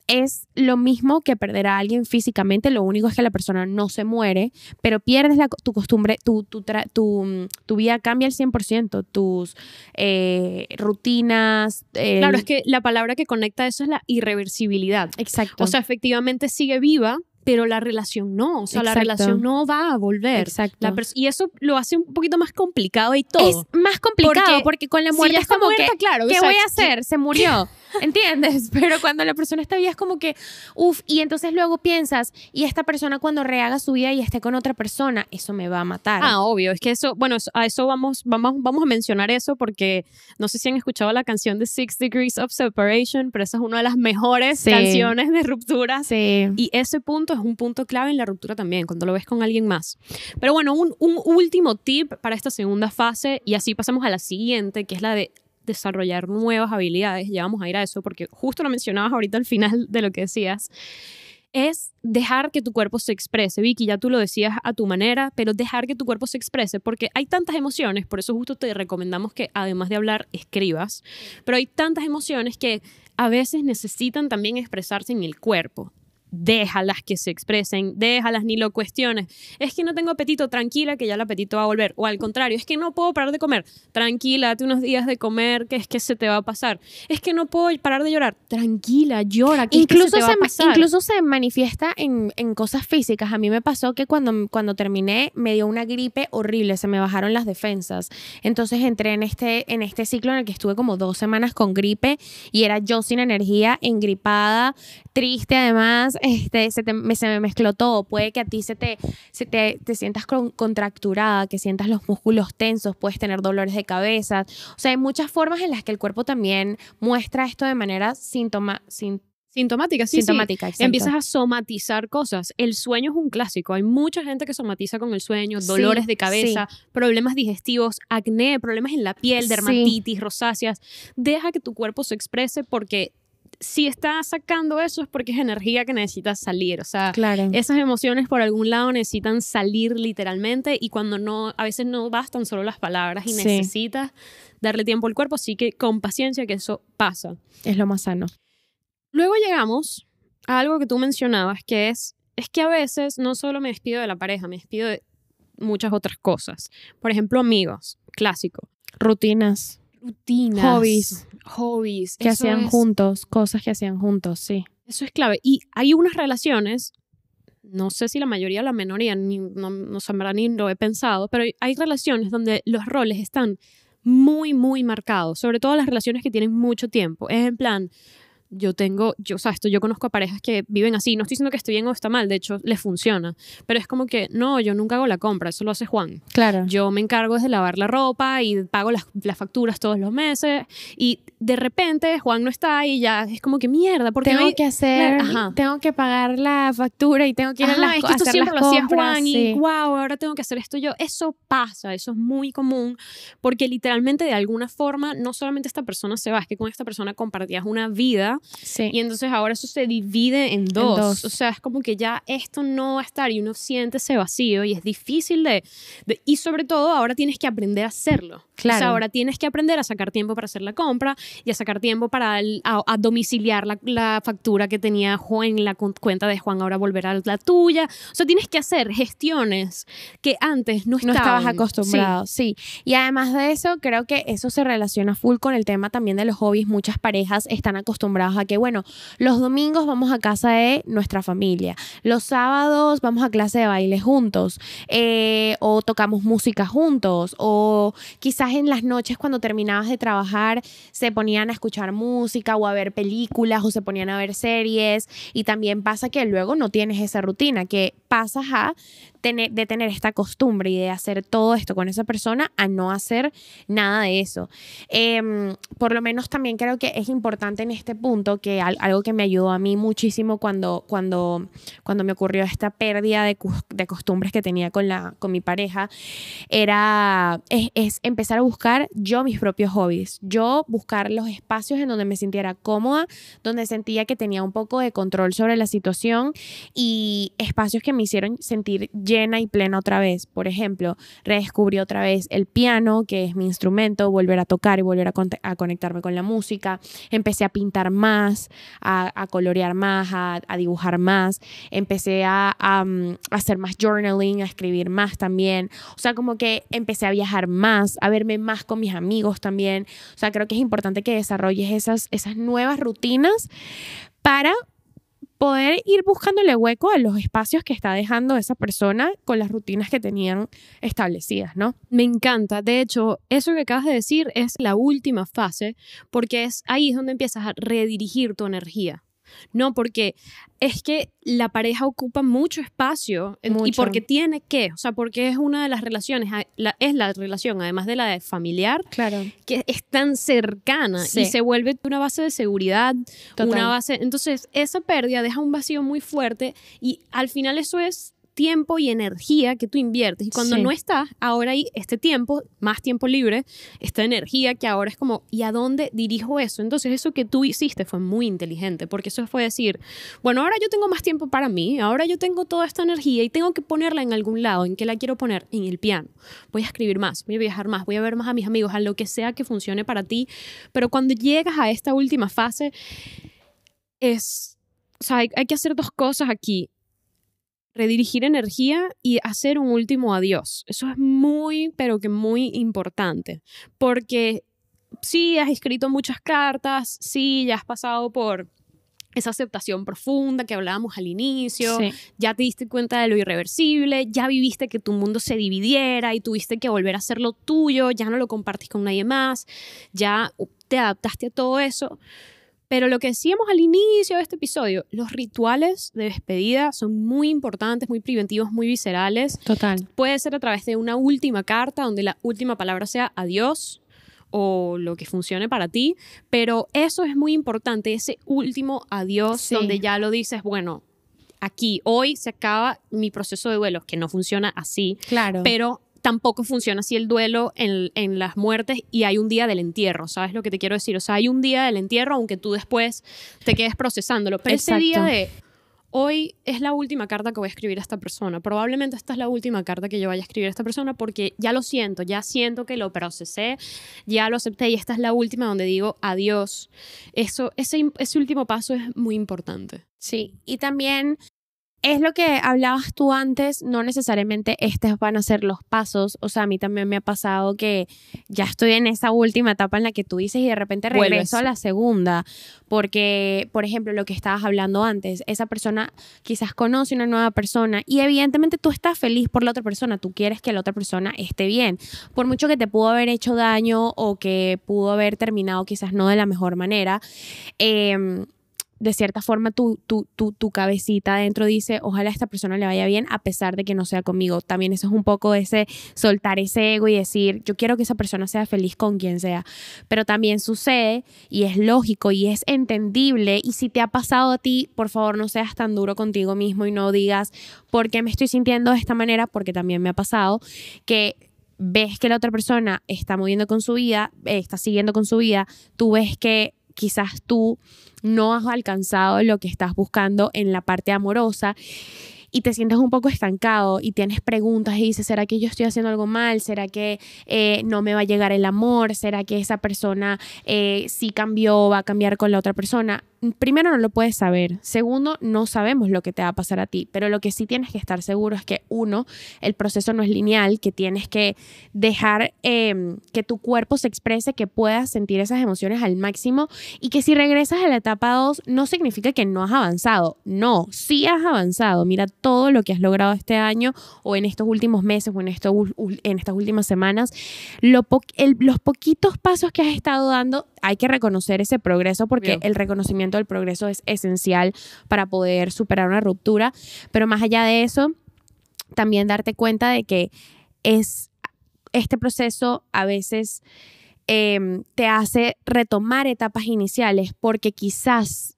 es lo mismo que perder a alguien físicamente, lo único es que la persona no se muere, pero pierdes tu costumbre, tu, tu, tu, tu, vida cambia al 100%, tus eh, rutinas. Claro, es que la palabra que conecta eso es la irreversibilidad. Exacto. O sea, efectivamente sigue viva, pero la relación no, o sea, la relación no va a volver. Exacto. y eso lo hace un poquito más complicado y todo. Es más complicado porque, con la muerte es como que, claro, ¿qué voy a hacer? Se murió. ¿Entiendes? Pero cuando la persona está viva es como que, uff, y entonces luego piensas, y esta persona cuando rehaga su vida y esté con otra persona, eso me va a matar. Ah, obvio, es que eso, bueno, a eso vamos, vamos, vamos a mencionar eso porque no sé si han escuchado la canción de Six Degrees of Separation, pero esa es una de las mejores canciones de ruptura. Sí. Y ese punto es un punto clave en la ruptura también, cuando lo ves con alguien más. Pero bueno, un, un último tip para esta segunda fase, y así pasamos a la siguiente, que es la de desarrollar nuevas habilidades, ya vamos a ir a eso porque justo lo mencionabas ahorita al final de lo que decías, es dejar que tu cuerpo se exprese. Vicky, ya tú lo decías a tu manera, pero dejar que tu cuerpo se exprese porque hay tantas emociones, por eso justo te recomendamos que además de hablar, escribas, pero hay tantas emociones que a veces necesitan también expresarse en el cuerpo déjalas que se expresen, déjalas ni lo cuestiones. Es que no tengo apetito, tranquila que ya el apetito va a volver. O al contrario, es que no puedo parar de comer, tranquila, date unos días de comer, que es que se te va a pasar. Es que no puedo parar de llorar, tranquila, llora, que incluso es que se, te va a pasar. Incluso se manifiesta en, en, cosas físicas. A mí me pasó que cuando, cuando terminé me dio una gripe horrible, se me bajaron las defensas. Entonces entré en este, en este ciclo en el que estuve como dos semanas con gripe y era yo sin energía, engripada, triste además este, se, me, se me mezcló todo. Puede que a ti se te, se te, te sientas contracturada, que sientas los músculos tensos, puedes tener dolores de cabeza. O sea, hay muchas formas en las que el cuerpo también muestra esto de manera síntoma, Sintomática, sí. Sintomática, Empiezas a somatizar cosas. El sueño es un clásico. Hay mucha gente que somatiza con el sueño, dolores de cabeza, problemas digestivos, acné, problemas en la piel, dermatitis, rosáceas. Deja que tu cuerpo se exprese porque si está sacando eso es porque es energía que necesita salir. O sea, esas emociones por algún lado necesitan salir literalmente y cuando no, a veces no bastan solo las palabras y necesitas darle tiempo al cuerpo, así que con paciencia que eso pasa. Es lo más sano. Luego llegamos a algo que tú mencionabas, que es, es que a veces no solo me despido de la pareja, me despido de muchas otras cosas. Por ejemplo, amigos, clásico. Rutinas. Rutinas. Hobbies hobbies. Que hacían juntos, cosas que hacían juntos, sí. Eso es clave. Y hay unas relaciones, no sé si la mayoría o la minoría, ni, no, no sabrá ni lo he pensado, pero hay relaciones donde los roles están muy, muy marcados, sobre todo las relaciones que tienen mucho tiempo. Es en plan, yo tengo, yo, o sea, esto, yo conozco a parejas que viven así, no estoy diciendo que esté bien o está mal, de hecho, les funciona, pero es como que, no, yo nunca hago la compra, eso lo hace Juan. Claro. Yo me encargo de lavar la ropa y pago las, las facturas todos los meses y de repente Juan no está y ya es como que mierda, porque tengo que hacer, tengo que pagar la factura y tengo que ir a las, es que esto siempre lo hacía Juan y wow, ahora tengo que hacer esto yo. Eso pasa, eso es muy común, porque literalmente de alguna forma no solamente esta persona se va, es que con esta persona compartías una vida y entonces ahora eso se divide en dos. O sea, es como que ya esto no va a estar y uno siente ese vacío y es difícil de, y sobre todo ahora tienes que aprender a hacerlo. Claro. O sea, ahora tienes que aprender a sacar tiempo para hacer la compra y a sacar tiempo para a, domiciliar la, factura que tenía Juan en la cuenta de Juan, ahora volver a la tuya. O sea, tienes que hacer gestiones que antes no, no estabas acostumbrado. Sí. Y además de eso, creo que eso se relaciona full con el tema también de los hobbies. Muchas parejas están acostumbradas a que, bueno, los domingos vamos a casa de nuestra familia, los sábados vamos a clase de baile juntos, eh, o tocamos música juntos, o quizás en las noches cuando terminabas de trabajar se ponían a escuchar música o a ver películas o se ponían a ver series. Y también pasa que luego no tienes esa rutina, que pasas a tener, de tener esta costumbre y de hacer todo esto con esa persona a no hacer nada de eso. Em, por lo menos también creo que es importante en este punto que algo que me ayudó a mí muchísimo cuando, cuando, cuando me ocurrió esta pérdida de, de costumbres que tenía con, la, con mi pareja era es, es empezar a buscar yo mis propios hobbies, yo buscar los espacios en donde me sintiera cómoda, donde sentía que tenía un poco de control sobre la situación y espacios que me hicieron sentir llena y plena otra vez. Por ejemplo, redescubrí otra vez el piano, que es mi instrumento, volver a tocar y volver a, conectarme con la música. Empecé a pintar más, a, colorear más, a, dibujar más. Empecé a, mm, a, hacer más journaling, a escribir más también. O sea, como que empecé a viajar más, a verme más con mis amigos también. O sea, creo que es importante que desarrolles esas, esas nuevas rutinas para poder ir buscándole hueco a los espacios que está dejando esa persona con las rutinas que tenían establecidas, ¿no? Me encanta. De hecho, eso que acabas de decir es la última fase, porque es ahí es donde empiezas a redirigir tu energía. No, porque es que la pareja ocupa mucho espacio y porque tiene que, o sea, porque es una de las relaciones, es la relación, además de la de familiar, claro. que es tan cercana y se vuelve una base de seguridad, una base, entonces esa pérdida deja un vacío muy fuerte y al final eso es tiempo y energía que tú inviertes. Y cuando no estás, ahora hay este tiempo, más tiempo libre, esta energía que ahora es como, ¿y a dónde dirijo eso? Entonces eso que tú hiciste fue muy inteligente, porque eso fue decir, bueno, ahora yo tengo más tiempo para mí, ahora yo tengo toda esta energía y tengo que ponerla en algún lado. ¿En qué la quiero poner? En el piano. Voy a escribir más, voy a viajar más, voy a ver más a mis amigos, a lo que sea que funcione para ti. Pero cuando llegas a esta última fase, es... O sea, hay, hay que hacer dos cosas aquí redirigir energía y hacer un último adiós. Eso es muy, pero que muy importante, porque sí, has escrito muchas cartas, sí, ya has pasado por esa aceptación profunda que hablábamos al inicio, ya te diste cuenta de lo irreversible, ya viviste que tu mundo se dividiera y tuviste que volver a hacerlo tuyo, ya no lo compartís con nadie más, ya te adaptaste a todo eso. Pero lo que decíamos al inicio de este episodio, los rituales de despedida son muy importantes, muy preventivos, muy viscerales. Total. Puede ser a través de una última carta donde la última palabra sea adiós o lo que funcione para ti, pero eso es muy importante, ese último adiós donde ya lo dices, bueno, aquí, hoy se acaba mi proceso de duelo, que no funciona así, claro. pero tampoco funciona así el duelo en, en, las muertes y hay un día del entierro, ¿sabes lo que te quiero decir? O sea, hay un día del entierro, aunque tú después te quedes procesándolo, pero ese día de hoy es la última carta que voy a escribir a esta persona, probablemente esta es la última carta que yo vaya a escribir a esta persona porque ya lo siento, ya siento que lo procesé, ya lo acepté y esta es la última donde digo adiós. Eso, ese, ese último paso es muy importante. Sí, y también es lo que hablabas tú antes, no necesariamente estos van a ser los pasos, o sea, a mí también me ha pasado que ya estoy en esa última etapa en la que tú dices y de repente regreso a la segunda, porque, por ejemplo, lo que estabas hablando antes, esa persona quizás conoce una nueva persona y evidentemente tú estás feliz por la otra persona, tú quieres que la otra persona esté bien, por mucho que te pudo haber hecho daño o que pudo haber terminado quizás no de la mejor manera. Eh, de cierta forma tu, tu, tu, tu, cabecita adentro dice, ojalá a esta persona le vaya bien a pesar de que no sea conmigo. También eso es un poco ese soltar ese ego y decir, yo quiero que esa persona sea feliz con quien sea. Pero también sucede y es lógico y es entendible. Y si te ha pasado a ti, por favor no seas tan duro contigo mismo y no digas, ¿por qué me estoy sintiendo de esta manera? Porque también me ha pasado que ves que la otra persona está moviendo con su vida, está siguiendo con su vida, tú ves que quizás tú no has alcanzado lo que estás buscando en la parte amorosa y te sientes un poco estancado y tienes preguntas y dices, ¿será que yo estoy haciendo algo mal? ¿Será que eh, no me va a llegar el amor? ¿Será que esa persona eh, sí cambió, va a cambiar con la otra persona? Primero no lo puedes saber, segundo no sabemos lo que te va a pasar a ti, pero lo que sí tienes que estar seguro es que uno, el proceso no es lineal, que tienes que dejar em, que tu cuerpo se exprese, que puedas sentir esas emociones al máximo y que si regresas a la etapa 2 no significa que no has avanzado, no, sí has avanzado, mira todo lo que has logrado este año o en estos últimos meses o en, en estas últimas semanas, los poquitos pasos que has estado dando hay que reconocer ese progreso porque el reconocimiento del progreso es esencial para poder superar una ruptura. Pero más allá de eso, también darte cuenta de que es este proceso a veces em, te hace retomar etapas iniciales porque quizás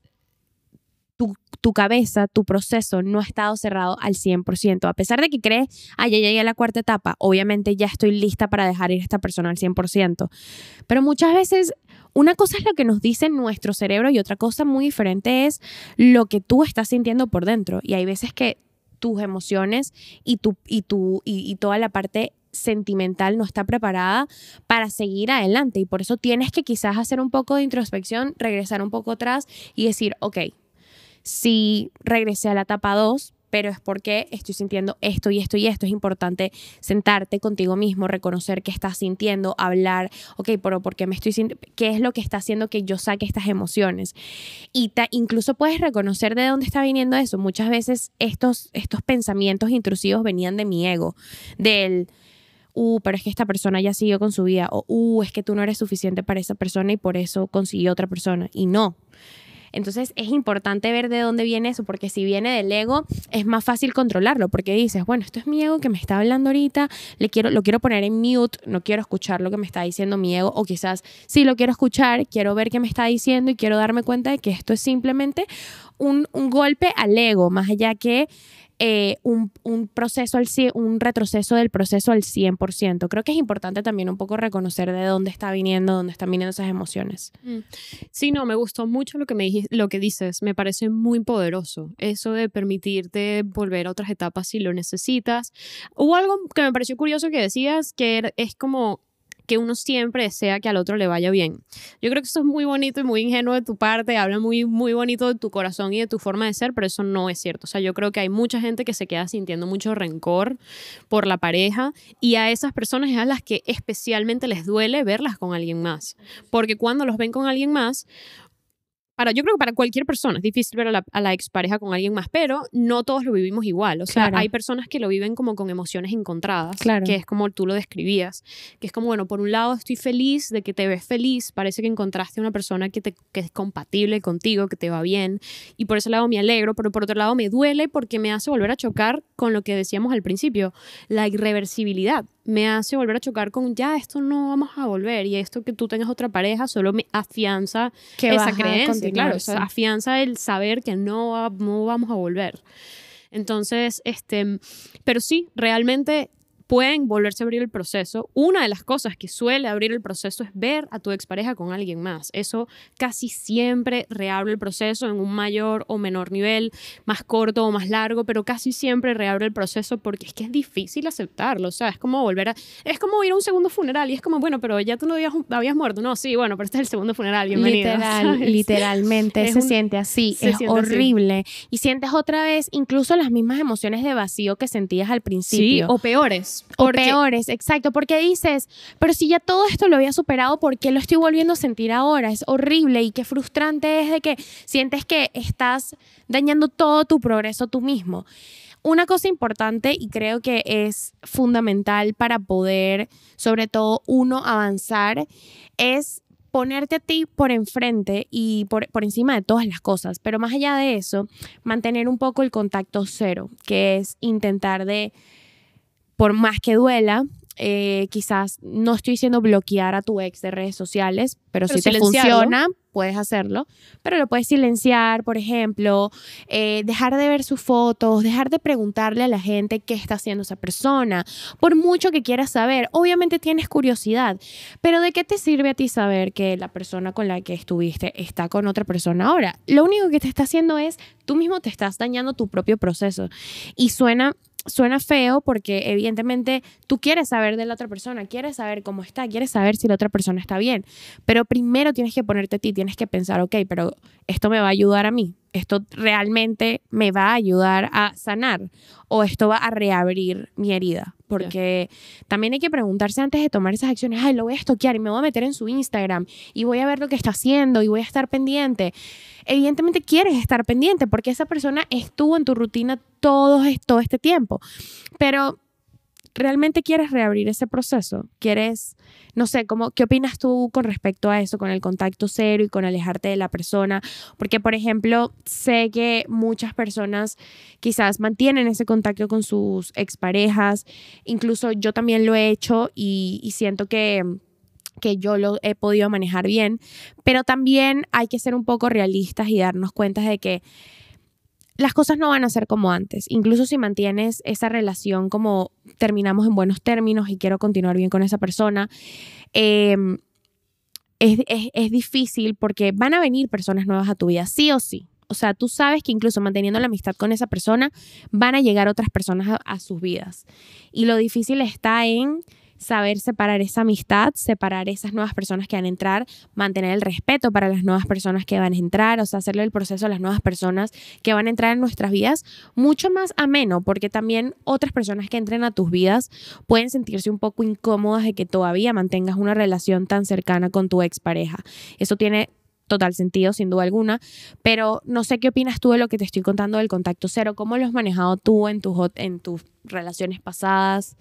tu, tu, cabeza, tu proceso no ha estado cerrado al 100%. A pesar de que crees, ah, ya llegué a la cuarta etapa, obviamente ya estoy lista para dejar ir a esta persona al 100%. Pero muchas veces una cosa es lo que nos dice nuestro cerebro y otra cosa muy diferente es lo que tú estás sintiendo por dentro. Y hay veces que tus emociones y, tu, y, tu, y, toda la parte sentimental no está preparada para seguir adelante y por eso tienes que quizás hacer un poco de introspección, regresar un poco atrás y decir, ok, si regresé a la etapa 2, pero es porque estoy sintiendo esto y esto y esto. Es importante sentarte contigo mismo, reconocer qué estás sintiendo, hablar, ok, pero ¿por qué me estoy sintiendo? ¿Qué es lo que está haciendo que yo saque estas emociones? Y incluso puedes reconocer de dónde está viniendo eso. Muchas veces estos, estos pensamientos intrusivos venían de mi ego, del uh, pero es que esta persona ya siguió con su vida, o uh, es que tú no eres suficiente para esa persona y por eso consiguió otra persona. Y no, entonces es importante ver de dónde viene eso, porque si viene del ego es más fácil controlarlo, porque dices, bueno, esto es mi ego que me está hablando ahorita, le quiero, lo quiero poner en mute, no quiero escuchar lo que me está diciendo mi ego, o quizás sí lo quiero escuchar, quiero ver qué me está diciendo y quiero darme cuenta de que esto es simplemente un, un golpe al ego, más allá que eh, un, proceso, al, un retroceso del proceso al 100%. Creo que es importante también un poco reconocer de dónde está viniendo, dónde están viniendo esas emociones. Mm. Sí, no, me gustó mucho lo que, me lo que dices, me parece muy poderoso eso de permitirte volver a otras etapas si lo necesitas. Hubo algo que me pareció curioso que decías, que es como que uno siempre desea que al otro le vaya bien. Yo creo que eso es muy bonito y muy ingenuo de tu parte, habla muy, muy bonito de tu corazón y de tu forma de ser, pero eso no es cierto. O sea, yo creo que hay mucha gente que se queda sintiendo mucho rencor por la pareja y a esas personas es a las que especialmente les duele verlas con alguien más, porque cuando los ven con alguien más, para, yo creo que para cualquier persona es difícil ver a la, a la, expareja con alguien más, pero no todos lo vivimos igual. O sea, hay personas que lo viven como con emociones encontradas, claro. que es como tú lo describías, que es como, bueno, por un lado estoy feliz de que te ves feliz, parece que encontraste una persona que, te, que es compatible contigo, que te va bien, y por ese lado me alegro, pero por otro lado me duele porque me hace volver a chocar con lo que decíamos al principio, la irreversibilidad me hace volver a chocar con ya esto no vamos a volver y esto que tú tengas otra pareja solo me afianza esa creencia, claro, afianza el saber que no, no vamos a volver. Entonces, este, pero sí, realmente pueden volverse a abrir el proceso. Una de las cosas que suele abrir el proceso es ver a tu expareja con alguien más. Eso casi siempre reabre el proceso en un mayor o menor nivel, más corto o más largo, pero casi siempre reabre el proceso porque es que es difícil aceptarlo. O sea, es como volver a. Es como ir a un segundo funeral y es como, bueno, pero ya tú no habías, habías muerto. No, sí, bueno, pero este es el segundo funeral. Bienvenido. Literal, literalmente se siente así. es horrible. Y sientes otra vez incluso las mismas emociones de vacío que sentías al principio. Sí, o peores o peores, exacto, porque dices, pero si ya todo esto lo había superado, ¿por qué lo estoy volviendo a sentir ahora? Es horrible y qué frustrante es de que sientes que estás dañando todo tu progreso tú mismo. Una cosa importante y creo que es fundamental para poder, sobre todo uno, avanzar, es ponerte a ti por enfrente y por, por, encima de todas las cosas. Pero más allá de eso, mantener un poco el contacto cero, que es intentar de por más que duela, eh, quizás no estoy diciendo bloquear a tu ex de redes sociales, pero, si te funciona, puedes hacerlo. Pero lo puedes silenciar, por ejemplo, eh, dejar de ver sus fotos, dejar de preguntarle a la gente qué está haciendo esa persona. Por mucho que quieras saber, obviamente tienes curiosidad, pero ¿de qué te sirve a ti saber que la persona con la que estuviste está con otra persona ahora? Lo único que te está haciendo es, tú mismo te estás dañando tu propio proceso. Y suena suena feo porque evidentemente tú quieres saber de la otra persona, quieres saber cómo está, quieres saber si la otra persona está bien, pero primero tienes que ponerte a ti, tienes que pensar, ok, pero esto me va a ayudar a mí, esto realmente me va a ayudar a sanar o esto va a reabrir mi herida. Porque también hay que preguntarse antes de tomar esas acciones, ay, lo voy a estoquear y me voy a meter en su Instagram y voy a ver lo que está haciendo y voy a estar pendiente. Evidentemente quieres estar pendiente porque esa persona estuvo en tu rutina todo, todo este tiempo. Pero ¿realmente quieres reabrir ese proceso? ¿Quieres, no sé, cómo, qué opinas tú con respecto a eso, con el contacto cero y con alejarte de la persona? Porque, por ejemplo, sé que muchas personas quizás mantienen ese contacto con sus exparejas, incluso yo también lo he hecho y, y siento que que yo lo he podido manejar bien, pero también hay que ser un poco realistas y darnos cuenta de que las cosas no van a ser como antes. Incluso si mantienes esa relación como terminamos en buenos términos y quiero continuar bien con esa persona, em, es, es, difícil porque van a venir personas nuevas a tu vida, sí o sí. O sea, tú sabes que incluso manteniendo la amistad con esa persona, van a llegar otras personas a sus vidas. Y lo difícil está en saber separar esa amistad, separar esas nuevas personas que van a entrar, mantener el respeto para las nuevas personas que van a entrar, o sea, hacerle el proceso a las nuevas personas que van a entrar en nuestras vidas mucho más ameno, porque también otras personas que entren a tus vidas pueden sentirse un poco incómodas de que todavía mantengas una relación tan cercana con tu expareja. Eso tiene total sentido, sin duda alguna, pero no sé qué opinas tú de lo que te estoy contando del contacto cero, cómo lo has manejado tú en en tus relaciones pasadas.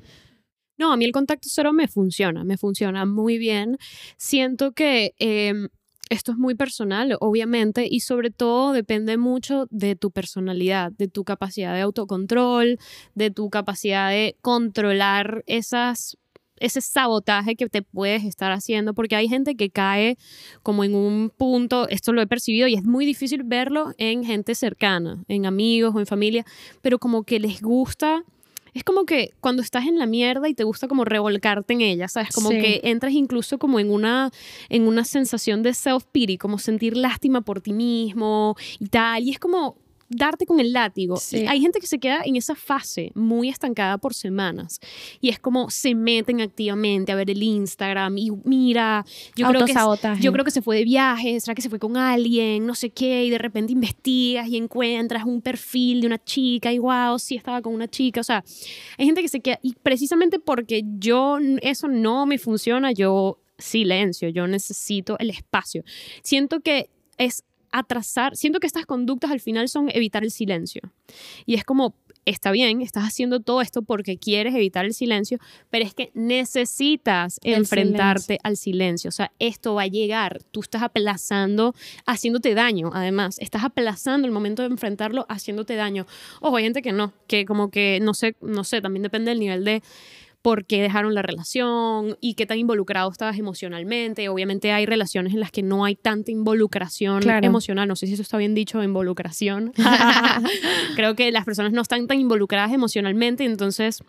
No, a mí el contacto cero me funciona, me funciona muy bien. Siento que em, esto es muy personal, obviamente, y sobre todo depende mucho de tu personalidad, de tu capacidad de autocontrol, de tu capacidad de controlar esas ese sabotaje que te puedes estar haciendo, porque hay gente que cae como en un punto, esto lo he percibido y es muy difícil verlo en gente cercana, en amigos o en familia, pero como que les gusta es como que cuando estás en la mierda y te gusta como revolcarte en ella, ¿sabes? Como que entras incluso como en una, en una sensación de self-pity, como sentir lástima por ti mismo y tal. Y es como, darte con el látigo. Hay gente que se queda en esa fase muy estancada por semanas y es como se meten activamente a ver el Instagram y mira, yo creo que yo creo que se fue de viaje, será que se fue con alguien, no sé qué y de repente investigas y encuentras un perfil de una chica y wow, sí estaba con una chica, o sea, hay gente que se queda y precisamente porque yo eso no me funciona, yo silencio, yo necesito el espacio. Siento que es atrasar, siento que estas conductas al final son evitar el silencio. Y es como, está bien, estás haciendo todo esto porque quieres evitar el silencio, pero es que necesitas enfrentarte al silencio. O sea, esto va a llegar, tú estás aplazando, haciéndote daño, además, estás aplazando el momento de enfrentarlo, haciéndote daño. Ojo, hay gente que no, que como que, no sé, no sé, también depende del nivel de por qué dejaron la relación y qué tan involucrado estabas emocionalmente. Obviamente hay relaciones en las que no hay tanta involucración emocional. No sé si eso está bien dicho, involucración. Creo que las personas no están tan involucradas emocionalmente, entonces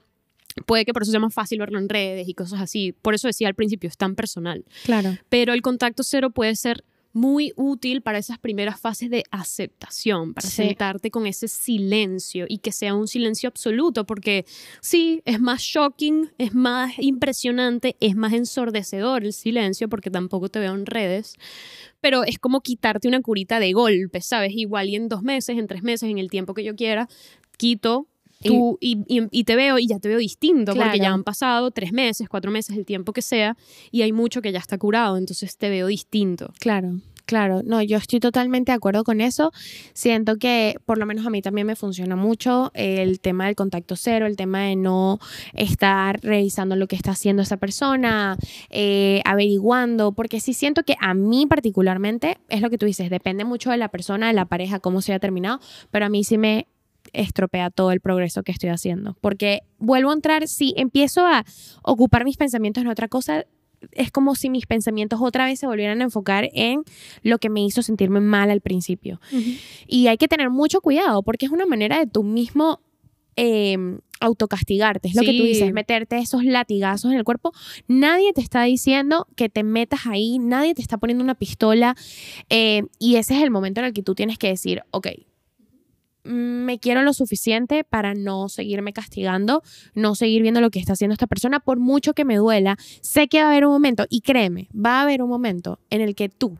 puede que por eso sea más fácil verlo en redes y cosas así. Por eso decía al principio, es tan personal. Claro. Pero el contacto cero puede ser muy útil para esas primeras fases de aceptación, para sentarte con ese silencio y que sea un silencio absoluto, porque sí, es más shocking, es más impresionante, es más ensordecedor el silencio, porque tampoco te veo en redes, pero es como quitarte una curita de golpe, ¿sabes? Igual y en dos meses, en tres meses, en el tiempo que yo quiera, quito Tú, y, y, te veo y ya te veo distinto, porque ya han pasado tres meses, cuatro meses, el tiempo que sea, y hay mucho que ya está curado, entonces te veo distinto. Claro. Claro, no, yo estoy totalmente de acuerdo con eso. Siento que por lo menos a mí también me funciona mucho el tema del contacto cero, el tema de no estar revisando lo que está haciendo esa persona, eh, averiguando, porque sí siento que a mí particularmente, es lo que tú dices, depende mucho de la persona, de la pareja, cómo se haya terminado, pero a mí sí me estropea todo el progreso que estoy haciendo. Porque vuelvo a entrar, si empiezo a ocupar mis pensamientos en otra cosa, es como si mis pensamientos otra vez se volvieran a enfocar en lo que me hizo sentirme mal al principio. Y hay que tener mucho cuidado porque es una manera de tú mismo em, autocastigarte, es lo que tú dices, meterte esos latigazos en el cuerpo. Nadie te está diciendo que te metas ahí, nadie te está poniendo una pistola eh, y ese es el momento en el que tú tienes que decir, ok, me quiero lo suficiente para no seguirme castigando, no seguir viendo lo que está haciendo esta persona, por mucho que me duela, sé que va a haber un momento, y créeme, va a haber un momento en el que tú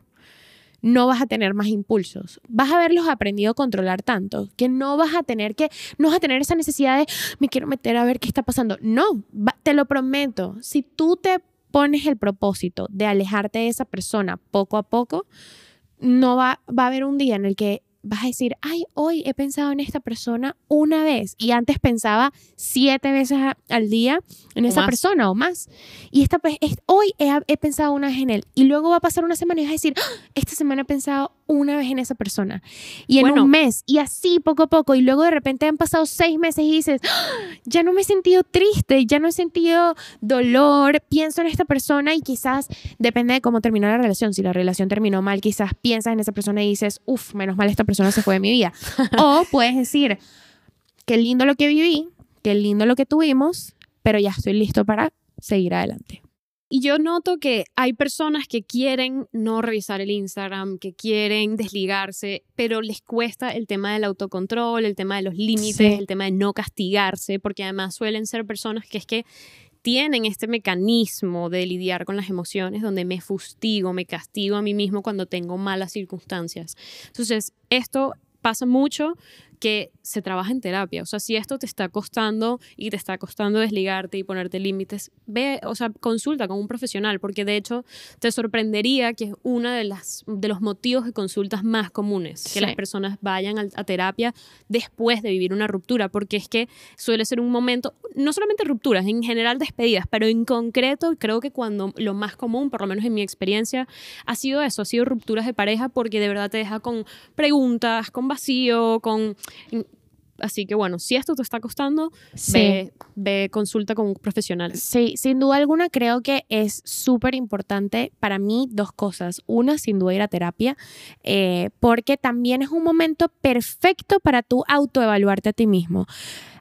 no vas a tener más impulsos, vas a haberlos aprendido a controlar tanto, que no vas a tener que, no vas a tener esa necesidad de, me quiero meter a ver qué está pasando. No, te lo prometo, si tú te pones el propósito de alejarte de esa persona poco a poco, no va, va a haber un día en el que vas a decir, ay, hoy he pensado en esta persona una vez y antes pensaba siete veces al día en esa persona o más. Y esta, hoy he, pensado una vez en él y luego va a pasar una semana y vas a decir, ¡Ah! esta semana he pensado una vez en esa persona. Y en un mes y así poco a poco y luego de repente han pasado seis meses y dices, ¡Ah! ya no me he sentido triste, ya no he sentido dolor, pienso en esta persona y quizás depende de cómo terminó la relación. Si la relación terminó mal, quizás piensas en esa persona y dices, uff, menos mal esta persona persona se fue de mi vida. o puedes decir, qué lindo lo que viví, qué lindo lo que tuvimos, pero ya estoy listo para seguir adelante. Y yo noto que hay personas que quieren no revisar el Instagram, que quieren desligarse, pero les cuesta el tema del autocontrol, el tema de los límites, el tema de no castigarse, porque además suelen ser personas que es que tienen este mecanismo de lidiar con las emociones donde me fustigo, me castigo a mí mismo cuando tengo malas circunstancias. Entonces, esto pasa mucho que se trabaja en terapia. O sea, si esto te está costando y te está costando desligarte y ponerte límites, ve, o sea, consulta con un profesional, porque de hecho te sorprendería que es uno de, las, de los motivos de consultas más comunes, que las personas vayan a, terapia después de vivir una ruptura, porque es que suele ser un momento, no solamente rupturas, en general despedidas, pero en concreto creo que cuando lo más común, por lo menos en mi experiencia, ha sido eso, ha sido rupturas de pareja, porque de verdad te deja con preguntas, con vacío, con Así que bueno, si esto te está costando, ve, consulta con un profesional. Sí, sin duda alguna creo que es súper importante para mí dos cosas. Una, sin duda ir a terapia, eh, porque también es un momento perfecto para tú autoevaluarte a ti mismo.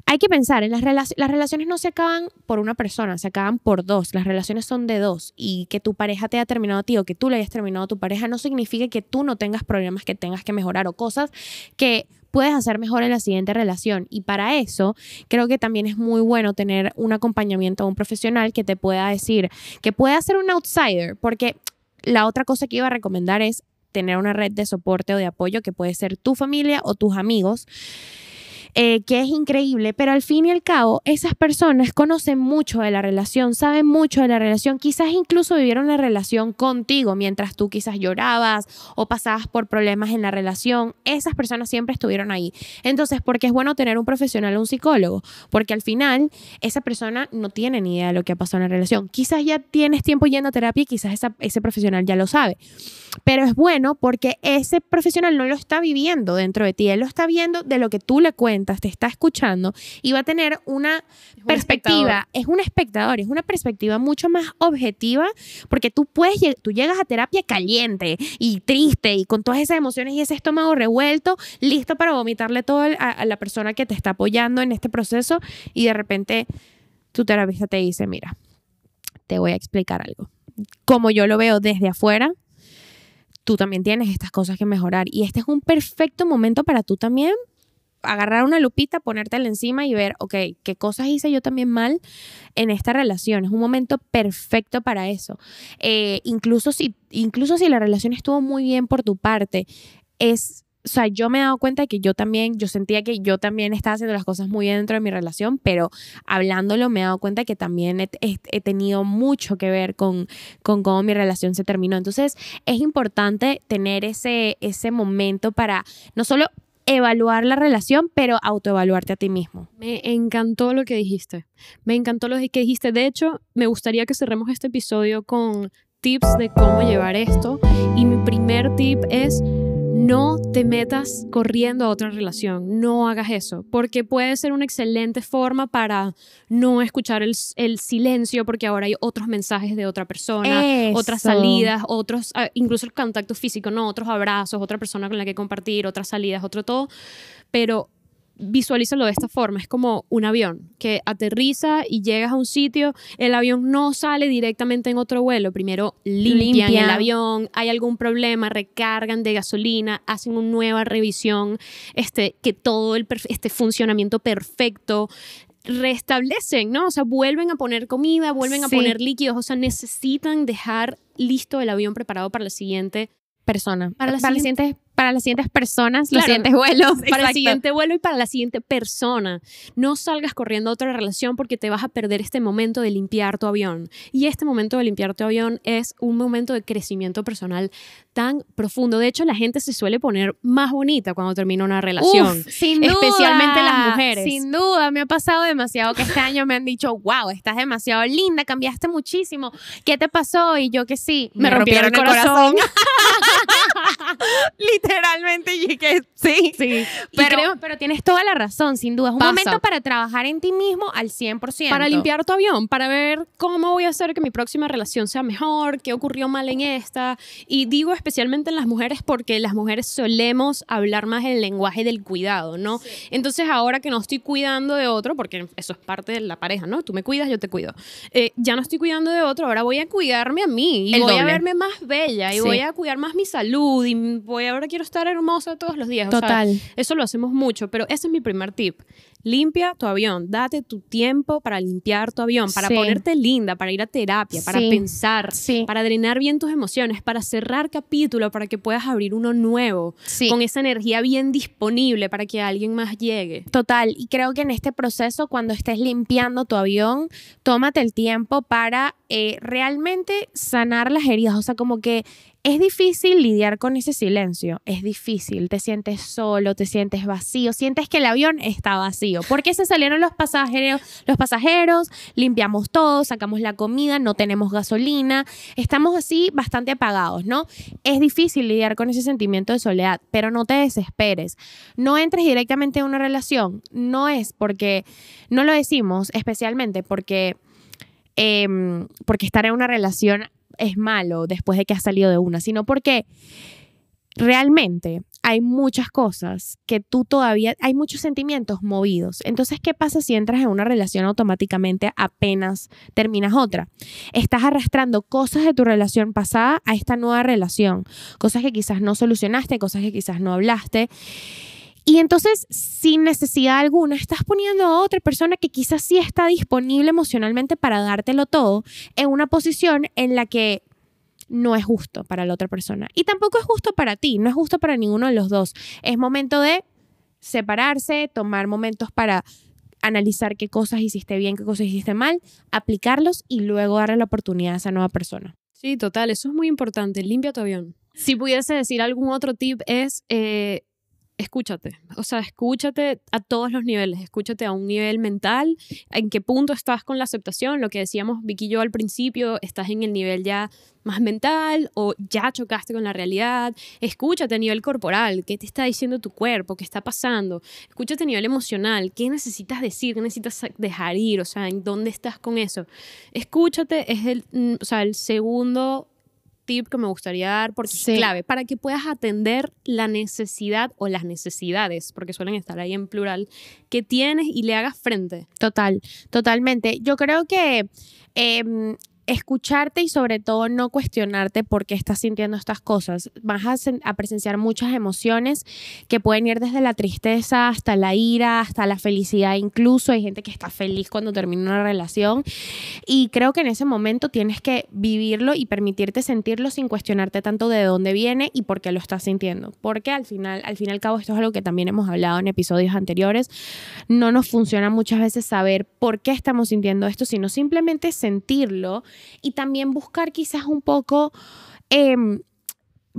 Hay que pensar, en las, las relaciones no se acaban por una persona, se acaban por dos. Las relaciones son de dos. Y que tu pareja te haya terminado a ti o que tú le hayas terminado a tu pareja no significa que tú no tengas problemas que tengas que mejorar o cosas que puedes hacer mejor en la siguiente relación. Y para eso creo que también es muy bueno tener un acompañamiento a un profesional que te pueda decir, que pueda ser un outsider, porque la otra cosa que iba a recomendar es tener una red de soporte o de apoyo que puede ser tu familia o tus amigos eh, que es increíble, pero al fin y al cabo esas personas conocen mucho de la relación, saben mucho de la relación, quizás incluso vivieron la relación contigo mientras tú quizás llorabas o pasabas por problemas en la relación, esas personas siempre estuvieron ahí. Entonces, ¿por qué es bueno tener un profesional un psicólogo? Porque al final esa persona no tiene ni idea de lo que ha pasado en la relación. Quizás ya tienes tiempo yendo a terapia y quizás ese profesional ya lo sabe. Pero es bueno porque ese profesional no lo está viviendo dentro de ti, él lo está viendo de lo que tú le cuentas te está escuchando y va a tener una perspectiva, es un espectador, es una perspectiva mucho más objetiva porque tú puedes, tú llegas a terapia caliente y triste y con todas esas emociones y ese estómago revuelto, listo para vomitarle todo a, la persona que te está apoyando en este proceso y de repente tu terapista te dice, mira, te voy a explicar algo. Como yo lo veo desde afuera, tú también tienes estas cosas que mejorar y este es un perfecto momento para tú también agarrar una lupita, ponértela encima y ver, ok, qué cosas hice yo también mal en esta relación. Es un momento perfecto para eso. Eh, incluso, si, incluso si la relación estuvo muy bien por tu parte, es o sea, yo me he dado cuenta de que yo también, yo sentía que yo también estaba haciendo las cosas muy bien dentro de mi relación, pero hablándolo me he dado cuenta que también he, he, tenido mucho que ver con, con cómo mi relación se terminó. Entonces, es importante tener ese, ese momento para no solo evaluar la relación, pero autoevaluarte a ti mismo. Me encantó lo que dijiste. Me encantó lo que dijiste. De hecho, me gustaría que cerremos este episodio con tips de cómo llevar esto. Y mi primer tip es no te metas corriendo a otra relación, no hagas eso, porque puede ser una excelente forma para no escuchar el, silencio, porque ahora hay otros mensajes de otra persona, otras salidas, otros, ah, incluso el contacto físico, no, otros abrazos, otra persona con la que compartir, otras salidas, otro todo, pero visualízalo de esta forma, es como un avión que aterriza y llegas a un sitio, el avión no sale directamente en otro vuelo, primero limpian, el avión, hay algún problema, recargan de gasolina, hacen una nueva revisión, este, que todo el este funcionamiento perfecto, restablecen, ¿no? O sea, vuelven a poner comida, vuelven a poner líquidos, o sea, necesitan dejar listo el avión preparado para la siguiente persona, para, las siguientes para las siguientes personas, los siguientes vuelos. Para el siguiente vuelo y para la siguiente persona. No salgas corriendo a otra relación porque te vas a perder este momento de limpiar tu avión. Y este momento de limpiar tu avión es un momento de crecimiento personal tan profundo. De hecho, la gente se suele poner más bonita cuando termina una relación. sin duda, especialmente las mujeres. Sin duda, me ha pasado demasiado que este año me han dicho, wow, estás demasiado linda, cambiaste muchísimo. ¿Qué te pasó? Y yo que sí, me, rompieron, el corazón. literalmente y que sí. Sí. Pero, pero tienes toda la razón, sin duda. Es un momento para trabajar en ti mismo al 100%. Para limpiar tu avión, para ver cómo voy a hacer que mi próxima relación sea mejor, qué ocurrió mal en esta. Y digo especialmente en las mujeres porque las mujeres solemos hablar más el lenguaje del cuidado, ¿no? Entonces ahora que no estoy cuidando de otro, porque eso es parte de la pareja, ¿no? Tú me cuidas, yo te cuido. Eh, ya no estoy cuidando de otro, ahora voy a cuidarme a mí y voy a verme más bella y voy a cuidar más mi salud y voy ahora quiero estar hermosa todos los días. Total. eso lo hacemos mucho, pero ese es mi primer tip. Limpia tu avión, date tu tiempo para limpiar tu avión, para ponerte linda, para ir a terapia, para pensar, para drenar bien tus emociones, para cerrar capítulo, para que puedas abrir uno nuevo, con esa energía bien disponible para que alguien más llegue. Total, y creo que en este proceso, cuando estés limpiando tu avión, tómate el tiempo para eh, realmente sanar las heridas, o sea, como que es difícil lidiar con ese silencio, es difícil, te sientes solo, te sientes vacío, sientes que el avión está vacío. Porque se salieron los pasajeros, los pasajeros, limpiamos todo, sacamos la comida, no tenemos gasolina, estamos así bastante apagados, ¿no? Es difícil lidiar con ese sentimiento de soledad, pero no te desesperes. No entres directamente en una relación, no es porque, no lo decimos especialmente porque... Em, porque estar en una relación es malo después de que has salido de una, sino porque realmente hay muchas cosas que tú todavía, hay muchos sentimientos movidos. Entonces, ¿qué pasa si entras en una relación automáticamente apenas terminas otra? Estás arrastrando cosas de tu relación pasada a esta nueva relación, cosas que quizás no solucionaste, cosas que quizás no hablaste. Y entonces, sin necesidad alguna, estás poniendo a otra persona que quizás sí está disponible emocionalmente para dártelo todo en una posición en la que no es justo para la otra persona. Y tampoco es justo para ti, no es justo para ninguno de los dos. Es momento de separarse, tomar momentos para analizar qué cosas hiciste bien, qué cosas hiciste mal, aplicarlos y luego darle la oportunidad a esa nueva persona. Sí, total, eso es muy importante. Limpia tu avión. Si pudiese decir algún otro tip es... Eh, escúchate, o sea, escúchate a todos los niveles, escúchate a un nivel mental, en qué punto estás con la aceptación, lo que decíamos Vicky y yo al principio, estás en el nivel ya más mental o ya chocaste con la realidad, escúchate a nivel corporal, qué te está diciendo tu cuerpo, qué está pasando, escúchate a nivel emocional, qué necesitas decir, qué necesitas dejar ir, o sea, en dónde estás con eso. Escúchate es el, mm, o sea, el segundo tip que me gustaría dar porque es clave para que puedas atender la necesidad o las necesidades, porque suelen estar ahí en plural, que tienes y le hagas frente. Total, totalmente. Yo creo que em, escucharte y sobre todo no cuestionarte por qué estás sintiendo estas cosas. Vas a, presenciar muchas emociones que pueden ir desde la tristeza hasta la ira, hasta la felicidad. Incluso hay gente que está feliz cuando termina una relación. Y creo que en ese momento tienes que vivirlo y permitirte sentirlo sin cuestionarte tanto de dónde viene y por qué lo estás sintiendo. Porque al final, al fin y al cabo, esto es algo que también hemos hablado en episodios anteriores. No nos funciona muchas veces saber por qué estamos sintiendo esto, sino simplemente sentirlo y también buscar quizás un poco, em,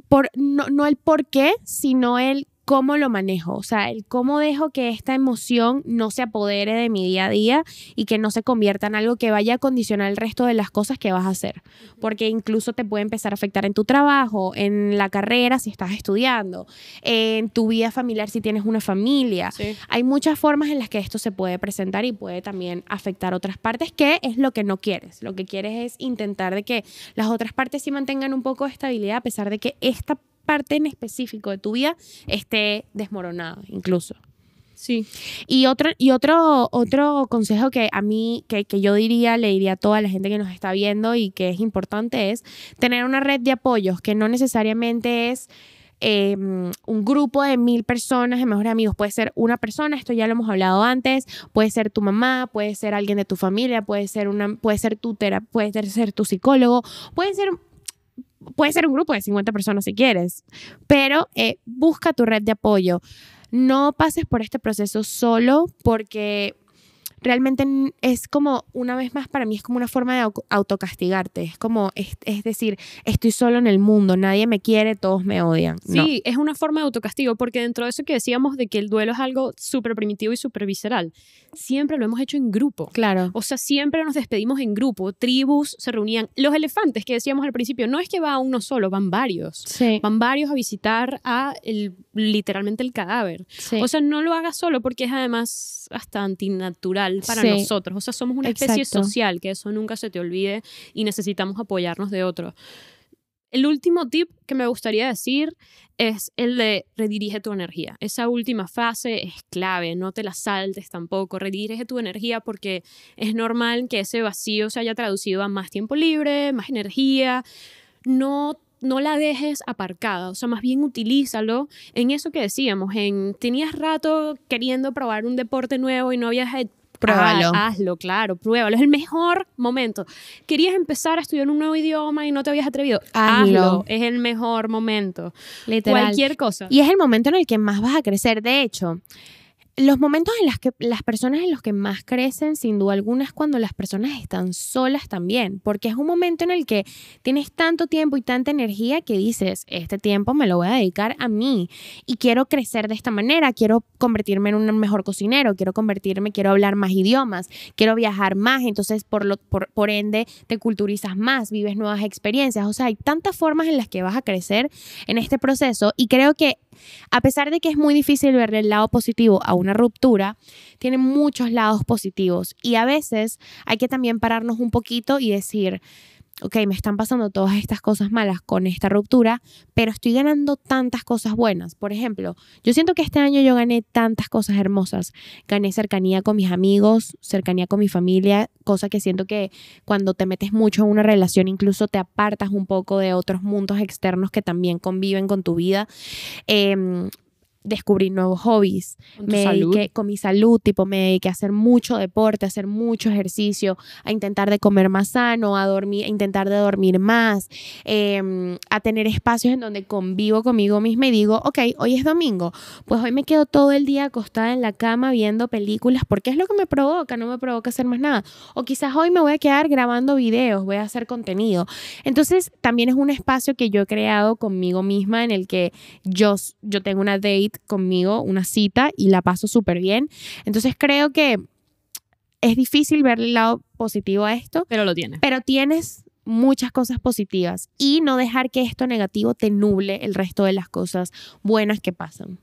por, no, no el por qué, sino el cómo lo manejo, o sea, el cómo dejo que esta emoción no se apodere de mi día a día y que no se convierta en algo que vaya a condicionar el resto de las cosas que vas a hacer, porque incluso te puede empezar a afectar en tu trabajo, en la carrera si estás estudiando, en tu vida familiar si tienes una familia. Hay muchas formas en las que esto se puede presentar y puede también afectar otras partes, que es lo que no quieres. Lo que quieres es intentar de que las otras partes sí mantengan un poco de estabilidad a pesar de que esta parte en específico de tu vida esté desmoronada incluso. Sí. Y otro, y otro, otro consejo que a mí, que, que, yo diría, le diría a toda la gente que nos está viendo y que es importante es tener una red de apoyos, que no necesariamente es Em, un grupo de mil personas de mejores amigos. Puede ser una persona, esto ya lo hemos hablado antes, puede ser tu mamá, puede ser alguien de tu familia, puede ser, una, puede ser tu terapeuta, puede ser tu psicólogo, puede ser puede ser un grupo de 50 personas si quieres, pero eh, busca tu red de apoyo. No pases por este proceso solo porque realmente es como, una vez más, para mí es como una forma de autocastigarte. Es como, es, decir, estoy solo en el mundo, nadie me quiere, todos me odian. Sí, es una forma de autocastigo, porque dentro de eso que decíamos de que el duelo es algo súper primitivo y súper visceral, siempre lo hemos hecho en grupo. Claro. O sea, siempre nos despedimos en grupo, tribus se reunían. Los elefantes que decíamos al principio, no es que va uno solo, van varios. Sí. Van varios a visitar a el, literalmente el cadáver. O sea, no lo hagas solo porque es además hasta antinatural para nosotros. O sea, somos una especie social, que eso nunca se te olvide y necesitamos apoyarnos de otros. El último tip que me gustaría decir es el de redirige tu energía. Esa última fase es clave, no te la saltes tampoco, redirige tu energía porque es normal que ese vacío se haya traducido a más tiempo libre, más energía. No no la dejes aparcada, o sea, más bien utilízalo en eso que decíamos, en tenías rato queriendo probar un deporte nuevo y no habías Pruébalo. hazlo, claro, pruébalo. Es el mejor momento. Querías empezar a estudiar un nuevo idioma y no te habías atrevido. Hazlo. Es el mejor momento. Literal. Cualquier cosa. Y es el momento en el que más vas a crecer. De hecho, los momentos en los que las personas en los que más crecen, sin duda alguna, es cuando las personas están solas también, porque es un momento en el que tienes tanto tiempo y tanta energía que dices, este tiempo me lo voy a dedicar a mí y quiero crecer de esta manera, quiero convertirme en un mejor cocinero, quiero convertirme, quiero hablar más idiomas, quiero viajar más, entonces por, ende te culturizas más, vives nuevas experiencias, o sea, hay tantas formas en las que vas a crecer en este proceso y creo que a pesar de que es muy difícil ver el lado positivo a una ruptura, tiene muchos lados positivos y a veces hay que también pararnos un poquito y decir, ok, me están pasando todas estas cosas malas con esta ruptura, pero estoy ganando tantas cosas buenas. Por ejemplo, yo siento que este año yo gané tantas cosas hermosas. Gané cercanía con mis amigos, cercanía con mi familia, cosa que siento que cuando te metes mucho en una relación incluso te apartas un poco de otros mundos externos que también conviven con tu vida. Eh, descubrir nuevos hobbies, ¿Con me dediqué con mi salud, tipo me dediqué a hacer mucho deporte, a hacer mucho ejercicio, a intentar de comer más sano, a dormir, a intentar de dormir más, em, a tener espacios en donde convivo conmigo misma y digo, ok, hoy es domingo, pues hoy me quedo todo el día acostada en la cama viendo películas porque es lo que me provoca, no me provoca hacer más nada. O quizás hoy me voy a quedar grabando videos, voy a hacer contenido. Entonces también es un espacio que yo he creado conmigo misma en el que yo, yo tengo una date conmigo, una cita, y la paso súper bien. Entonces creo que es difícil ver el lado positivo a esto. Pero lo tienes. Pero tienes muchas cosas positivas y no dejar que esto negativo te nuble el resto de las cosas buenas que pasan.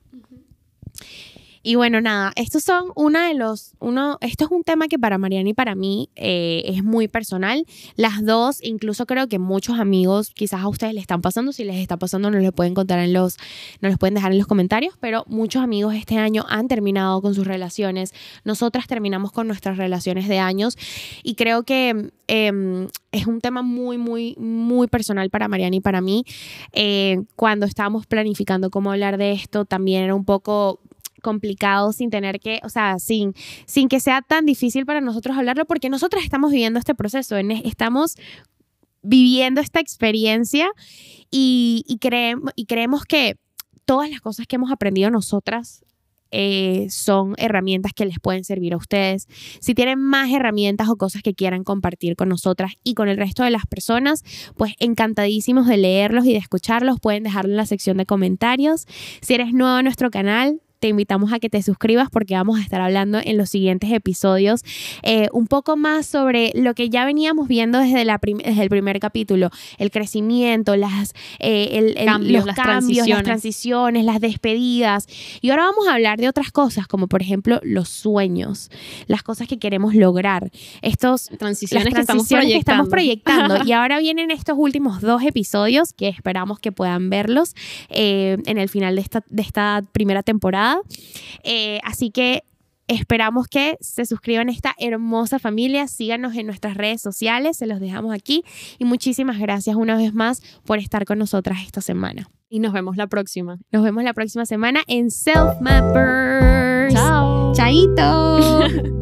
Y bueno, nada, estos son una de los, uno, esto es un tema que para Mariana y para mí eh, es muy personal. Las dos, incluso creo que muchos amigos quizás a ustedes les están pasando, si les está pasando no les pueden contar en los, no les pueden dejar en los comentarios, pero muchos amigos este año han terminado con sus relaciones. Nosotras terminamos con nuestras relaciones de años y creo que em, es un tema muy, muy, muy personal para Mariana y para mí. Eh, cuando estábamos planificando cómo hablar de esto, también era un poco complicado sin tener que, o sea, sin, sin que sea tan difícil para nosotros hablarlo, porque nosotros estamos viviendo este proceso, estamos viviendo esta experiencia y, y, creemos, y creemos que todas las cosas que hemos aprendido nosotras eh, son herramientas que les pueden servir a ustedes. Si tienen más herramientas o cosas que quieran compartir con nosotras y con el resto de las personas, pues encantadísimos de leerlos y de escucharlos. Pueden dejarlo en la sección de comentarios. Si eres nuevo en nuestro canal, te invitamos a que te suscribas porque vamos a estar hablando en los siguientes episodios eh, un poco más sobre lo que ya veníamos viendo desde, la desde el primer capítulo, el crecimiento, las, eh, cambios, los las cambios, las transiciones, las despedidas. Y ahora vamos a hablar de otras cosas, como por ejemplo los sueños, las cosas que queremos lograr, estos transiciones, que, estamos que estamos proyectando. y ahora vienen estos últimos dos episodios que esperamos que puedan verlos eh, en el final de esta, de esta primera temporada verdad. Eh, así que Esperamos que se suscriban a esta hermosa familia, síganos en nuestras redes sociales, se los dejamos aquí y muchísimas gracias una vez más por estar con nosotras esta semana. Y nos vemos la próxima. Nos vemos la próxima semana en Self Mappers. Chao. Chaito.